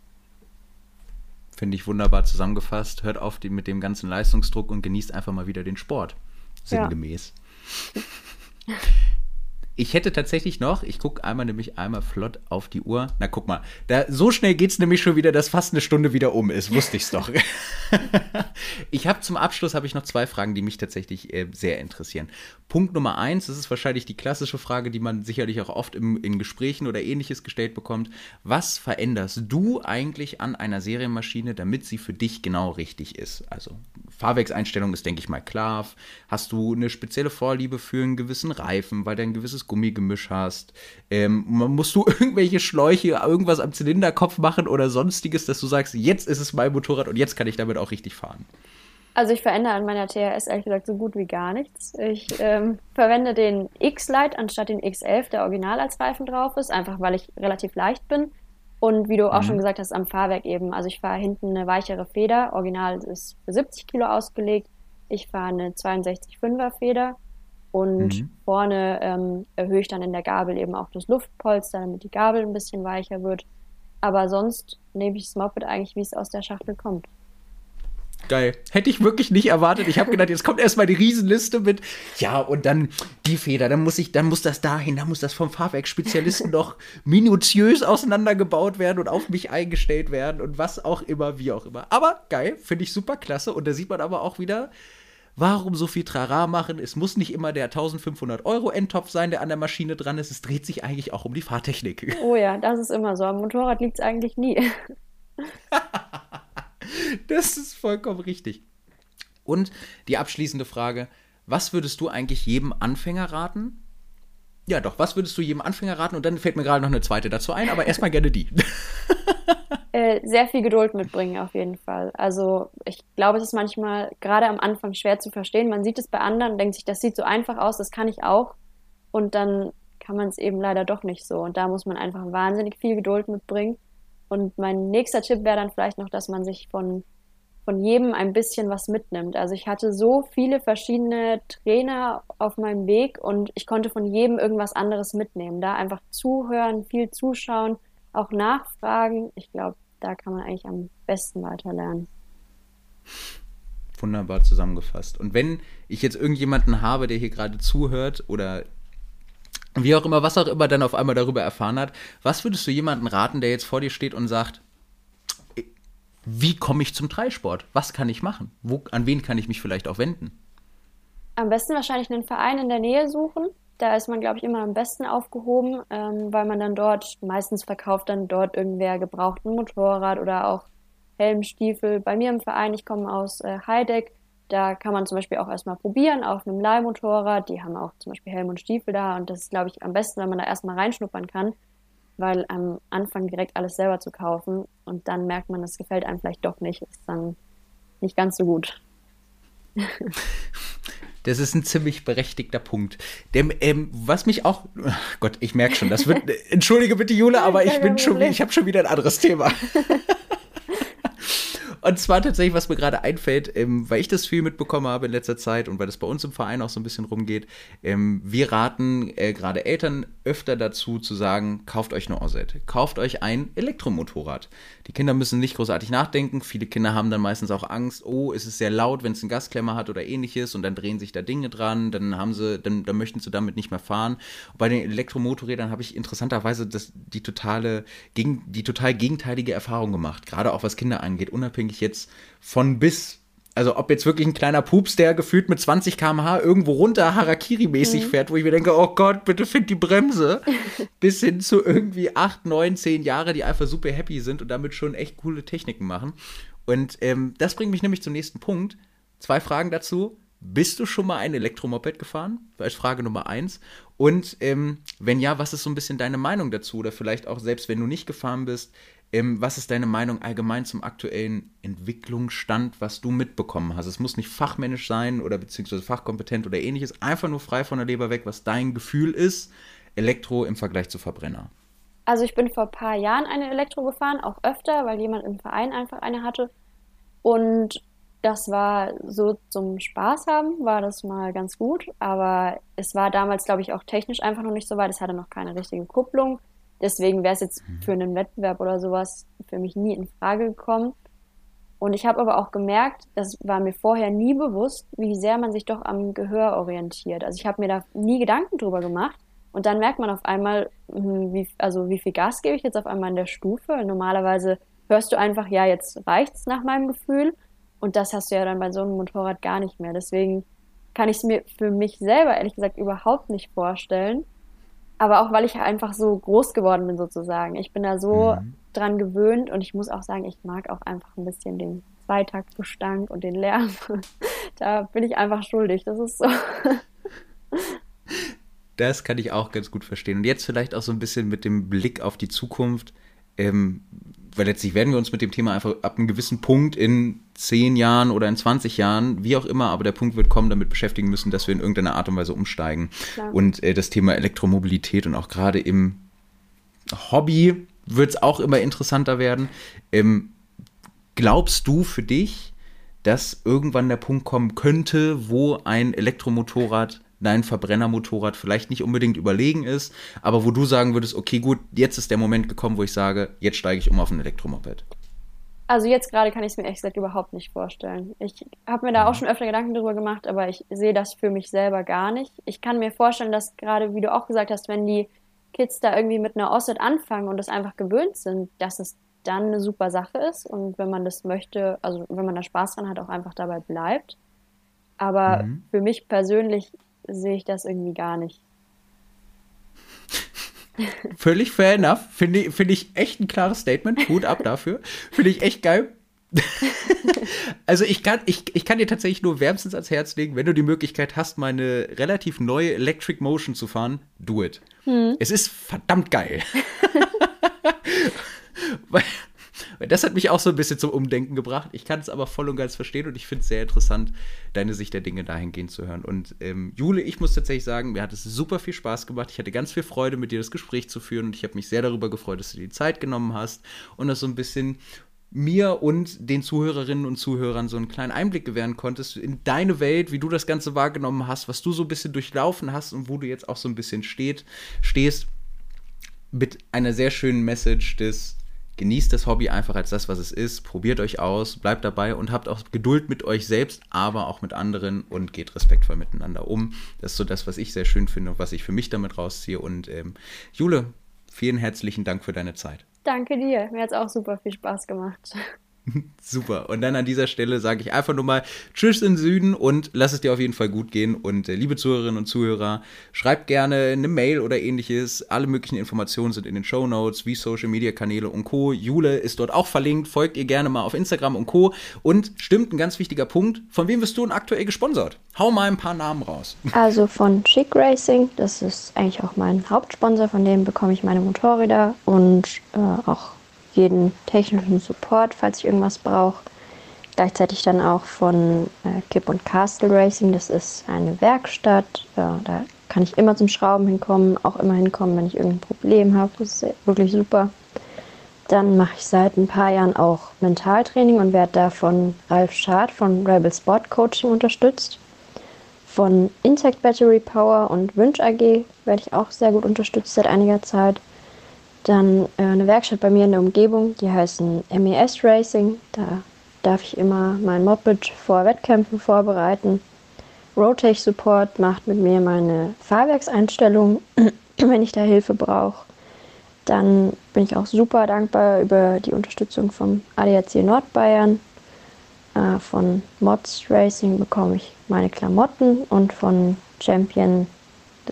Finde ich wunderbar zusammengefasst. Hört auf mit dem ganzen Leistungsdruck und genießt einfach mal wieder den Sport. Sinngemäß. Ja. Ich hätte tatsächlich noch, ich gucke einmal nämlich einmal flott auf die Uhr. Na, guck mal, da, so schnell geht es nämlich schon wieder, dass fast eine Stunde wieder um ist. Wusste ich es doch. ich habe zum Abschluss habe ich noch zwei Fragen, die mich tatsächlich äh, sehr interessieren. Punkt Nummer eins, das ist wahrscheinlich die klassische Frage, die man sicherlich auch oft im, in Gesprächen oder ähnliches gestellt bekommt. Was veränderst du eigentlich an einer Serienmaschine, damit sie für dich genau richtig ist? Also Fahrwerkseinstellung ist, denke ich mal, klar. Hast du eine spezielle Vorliebe für einen gewissen Reifen, weil du ein gewisses Gummigemisch hast? Ähm, musst du irgendwelche Schläuche, irgendwas am Zylinderkopf machen oder sonstiges, dass du sagst, jetzt ist es mein Motorrad und jetzt kann ich damit auch richtig fahren? Also ich verändere an meiner TRS ehrlich gesagt so gut wie gar nichts. Ich ähm, verwende den X-Lite anstatt den X11, der original als Reifen drauf ist, einfach weil ich relativ leicht bin. Und wie du auch mhm. schon gesagt hast, am Fahrwerk eben. Also ich fahre hinten eine weichere Feder. Original ist für 70 Kilo ausgelegt. Ich fahre eine 62,5er Feder. Und mhm. vorne ähm, erhöhe ich dann in der Gabel eben auch das Luftpolster, damit die Gabel ein bisschen weicher wird. Aber sonst nehme ich das Moped eigentlich, wie es aus der Schachtel kommt. Geil. Hätte ich wirklich nicht erwartet. Ich habe gedacht, jetzt kommt erstmal die Riesenliste mit, ja, und dann die Feder, dann muss ich, dann muss das dahin, dann muss das vom Fahrwerksspezialisten noch minutiös auseinandergebaut werden und auf mich eingestellt werden und was auch immer, wie auch immer. Aber geil, finde ich super klasse. Und da sieht man aber auch wieder, warum so viel Trara machen? Es muss nicht immer der 1500 Euro Endtopf sein, der an der Maschine dran ist. Es dreht sich eigentlich auch um die Fahrtechnik. Oh ja, das ist immer so. Am Motorrad liegt es eigentlich nie. Das ist vollkommen richtig. Und die abschließende Frage: Was würdest du eigentlich jedem Anfänger raten? Ja, doch, was würdest du jedem Anfänger raten? Und dann fällt mir gerade noch eine zweite dazu ein, aber erstmal gerne die. äh, sehr viel Geduld mitbringen, auf jeden Fall. Also, ich glaube, es ist manchmal gerade am Anfang schwer zu verstehen. Man sieht es bei anderen denkt sich, das sieht so einfach aus, das kann ich auch. Und dann kann man es eben leider doch nicht so. Und da muss man einfach wahnsinnig viel Geduld mitbringen. Und mein nächster Tipp wäre dann vielleicht noch, dass man sich von von jedem ein bisschen was mitnimmt. Also ich hatte so viele verschiedene Trainer auf meinem Weg und ich konnte von jedem irgendwas anderes mitnehmen. Da einfach zuhören, viel zuschauen, auch nachfragen. Ich glaube, da kann man eigentlich am besten weiterlernen. Wunderbar zusammengefasst. Und wenn ich jetzt irgendjemanden habe, der hier gerade zuhört oder wie auch immer, was auch immer dann auf einmal darüber erfahren hat, was würdest du jemanden raten, der jetzt vor dir steht und sagt, wie komme ich zum Dreisport? Was kann ich machen? Wo, an wen kann ich mich vielleicht auch wenden? Am besten wahrscheinlich einen Verein in der Nähe suchen. Da ist man, glaube ich, immer am besten aufgehoben, ähm, weil man dann dort, meistens verkauft dann dort irgendwer gebrauchten Motorrad oder auch Helmstiefel. Bei mir im Verein, ich komme aus äh, Heideck, da kann man zum Beispiel auch erstmal probieren auf einem Leihmotorrad. Die haben auch zum Beispiel Helm und Stiefel da und das ist, glaube ich, am besten, wenn man da erstmal reinschnuppern kann weil am Anfang direkt alles selber zu kaufen und dann merkt man, das gefällt einem vielleicht doch nicht, ist dann nicht ganz so gut. Das ist ein ziemlich berechtigter Punkt. Dem, ähm, was mich auch, oh Gott, ich merke schon, das wird, entschuldige bitte Jule, aber ich bin schon, ich habe schon wieder ein anderes Thema. Und zwar tatsächlich, was mir gerade einfällt, ähm, weil ich das viel mitbekommen habe in letzter Zeit und weil das bei uns im Verein auch so ein bisschen rumgeht. Ähm, wir raten äh, gerade Eltern öfter dazu zu sagen, kauft euch eine Osset, kauft euch ein Elektromotorrad. Die Kinder müssen nicht großartig nachdenken. Viele Kinder haben dann meistens auch Angst, oh, ist es sehr laut, wenn es einen Gasklemmer hat oder ähnliches und dann drehen sich da Dinge dran, dann haben sie, dann, dann möchten sie damit nicht mehr fahren. Und bei den Elektromotorrädern habe ich interessanterweise das, die totale, gegen, die total gegenteilige Erfahrung gemacht, gerade auch was Kinder angeht, unabhängig ich jetzt von bis also ob jetzt wirklich ein kleiner Pups, der gefühlt mit 20 km/h irgendwo runter Harakiri-mäßig mhm. fährt, wo ich mir denke, oh Gott, bitte find die Bremse, bis hin zu irgendwie 8, 9, 10 Jahre, die einfach super happy sind und damit schon echt coole Techniken machen. Und ähm, das bringt mich nämlich zum nächsten Punkt. Zwei Fragen dazu. Bist du schon mal ein Elektromoped gefahren? Als Frage Nummer eins. Und ähm, wenn ja, was ist so ein bisschen deine Meinung dazu? Oder vielleicht auch selbst wenn du nicht gefahren bist, ähm, was ist deine Meinung allgemein zum aktuellen Entwicklungsstand, was du mitbekommen hast? Es muss nicht fachmännisch sein oder beziehungsweise fachkompetent oder ähnliches, einfach nur frei von der Leber weg, was dein Gefühl ist, Elektro im Vergleich zu Verbrenner. Also ich bin vor ein paar Jahren eine Elektro gefahren, auch öfter, weil jemand im Verein einfach eine hatte. Und das war so zum Spaß haben, war das mal ganz gut. Aber es war damals, glaube ich, auch technisch einfach noch nicht so weit. Es hatte noch keine richtige Kupplung. Deswegen wäre es jetzt mhm. für einen Wettbewerb oder sowas für mich nie in Frage gekommen. Und ich habe aber auch gemerkt, das war mir vorher nie bewusst, wie sehr man sich doch am Gehör orientiert. Also ich habe mir da nie Gedanken drüber gemacht. Und dann merkt man auf einmal, hm, wie, also wie viel Gas gebe ich jetzt auf einmal in der Stufe. Normalerweise hörst du einfach, ja, jetzt reicht's nach meinem Gefühl. Und das hast du ja dann bei so einem Motorrad gar nicht mehr. Deswegen kann ich es mir für mich selber ehrlich gesagt überhaupt nicht vorstellen, aber auch weil ich einfach so groß geworden bin sozusagen. Ich bin da so mhm. dran gewöhnt und ich muss auch sagen, ich mag auch einfach ein bisschen den Zweitaktgestank und den Lärm. da bin ich einfach schuldig. Das ist so. das kann ich auch ganz gut verstehen. Und jetzt vielleicht auch so ein bisschen mit dem Blick auf die Zukunft. Ähm, weil letztlich werden wir uns mit dem Thema einfach ab einem gewissen Punkt in 10 Jahren oder in 20 Jahren, wie auch immer, aber der Punkt wird kommen, damit beschäftigen müssen, dass wir in irgendeiner Art und Weise umsteigen. Klar. Und äh, das Thema Elektromobilität und auch gerade im Hobby wird es auch immer interessanter werden. Ähm, glaubst du für dich, dass irgendwann der Punkt kommen könnte, wo ein Elektromotorrad dein Verbrennermotorrad vielleicht nicht unbedingt überlegen ist, aber wo du sagen würdest, okay, gut, jetzt ist der Moment gekommen, wo ich sage, jetzt steige ich um auf ein Elektromoped? Also jetzt gerade kann ich es mir ehrlich gesagt überhaupt nicht vorstellen. Ich habe mir da auch schon öfter Gedanken darüber gemacht, aber ich sehe das für mich selber gar nicht. Ich kann mir vorstellen, dass gerade, wie du auch gesagt hast, wenn die Kids da irgendwie mit einer Osset anfangen und das einfach gewöhnt sind, dass es dann eine super Sache ist und wenn man das möchte, also wenn man da Spaß dran hat, auch einfach dabei bleibt. Aber mhm. für mich persönlich sehe ich das irgendwie gar nicht. Völlig fair enough. Finde ich, find ich echt ein klares Statement. Hut ab dafür. Finde ich echt geil. also ich kann, ich, ich kann dir tatsächlich nur wärmstens ans Herz legen, wenn du die Möglichkeit hast, meine relativ neue Electric Motion zu fahren, do it. Hm. Es ist verdammt geil. Weil das hat mich auch so ein bisschen zum Umdenken gebracht. Ich kann es aber voll und ganz verstehen und ich finde es sehr interessant, deine Sicht der Dinge dahingehend zu hören. Und ähm, Jule, ich muss tatsächlich sagen, mir hat es super viel Spaß gemacht. Ich hatte ganz viel Freude, mit dir das Gespräch zu führen und ich habe mich sehr darüber gefreut, dass du dir die Zeit genommen hast und das so ein bisschen mir und den Zuhörerinnen und Zuhörern so einen kleinen Einblick gewähren konntest in deine Welt, wie du das Ganze wahrgenommen hast, was du so ein bisschen durchlaufen hast und wo du jetzt auch so ein bisschen steht, stehst. Mit einer sehr schönen Message des genießt das Hobby einfach als das, was es ist, probiert euch aus, bleibt dabei und habt auch Geduld mit euch selbst, aber auch mit anderen und geht respektvoll miteinander um. Das ist so das, was ich sehr schön finde und was ich für mich damit rausziehe. Und ähm, Jule, vielen herzlichen Dank für deine Zeit. Danke dir. Mir hat es auch super viel Spaß gemacht. Super. Und dann an dieser Stelle sage ich einfach nur mal Tschüss in Süden und lass es dir auf jeden Fall gut gehen. Und äh, liebe Zuhörerinnen und Zuhörer, schreibt gerne eine Mail oder ähnliches. Alle möglichen Informationen sind in den Show Notes, wie Social Media Kanäle und Co. Jule ist dort auch verlinkt. Folgt ihr gerne mal auf Instagram und Co. Und stimmt ein ganz wichtiger Punkt. Von wem wirst du denn aktuell gesponsert? Hau mal ein paar Namen raus. Also von Chic Racing. Das ist eigentlich auch mein Hauptsponsor. Von dem bekomme ich meine Motorräder und äh, auch jeden technischen Support, falls ich irgendwas brauche. Gleichzeitig dann auch von äh, Kip und Castle Racing. Das ist eine Werkstatt. Ja, da kann ich immer zum Schrauben hinkommen, auch immer hinkommen, wenn ich irgendein Problem habe. Das ist wirklich super. Dann mache ich seit ein paar Jahren auch Mentaltraining und werde da von Ralf Schad von Rebel Sport Coaching unterstützt. Von Insect Battery Power und Wünsch AG werde ich auch sehr gut unterstützt seit einiger Zeit. Dann äh, eine Werkstatt bei mir in der Umgebung, die heißen MES Racing. Da darf ich immer mein Moped vor Wettkämpfen vorbereiten. Rotech Support macht mit mir meine Fahrwerkseinstellung, wenn ich da Hilfe brauche. Dann bin ich auch super dankbar über die Unterstützung vom ADAC Nordbayern. Äh, von Mods Racing bekomme ich meine Klamotten und von Champion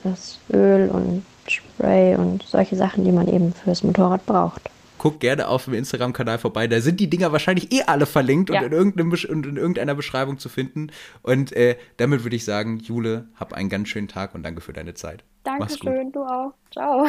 das Öl und Spray und solche Sachen, die man eben fürs Motorrad braucht. Guckt gerne auf dem Instagram-Kanal vorbei. Da sind die Dinger wahrscheinlich eh alle verlinkt ja. und, in und, in irgendeiner Beschreibung zu finden. Und äh, damit würde ich sagen, Jule, hab einen ganz schönen Tag und danke für deine Zeit. Dankeschön, du auch. Ciao.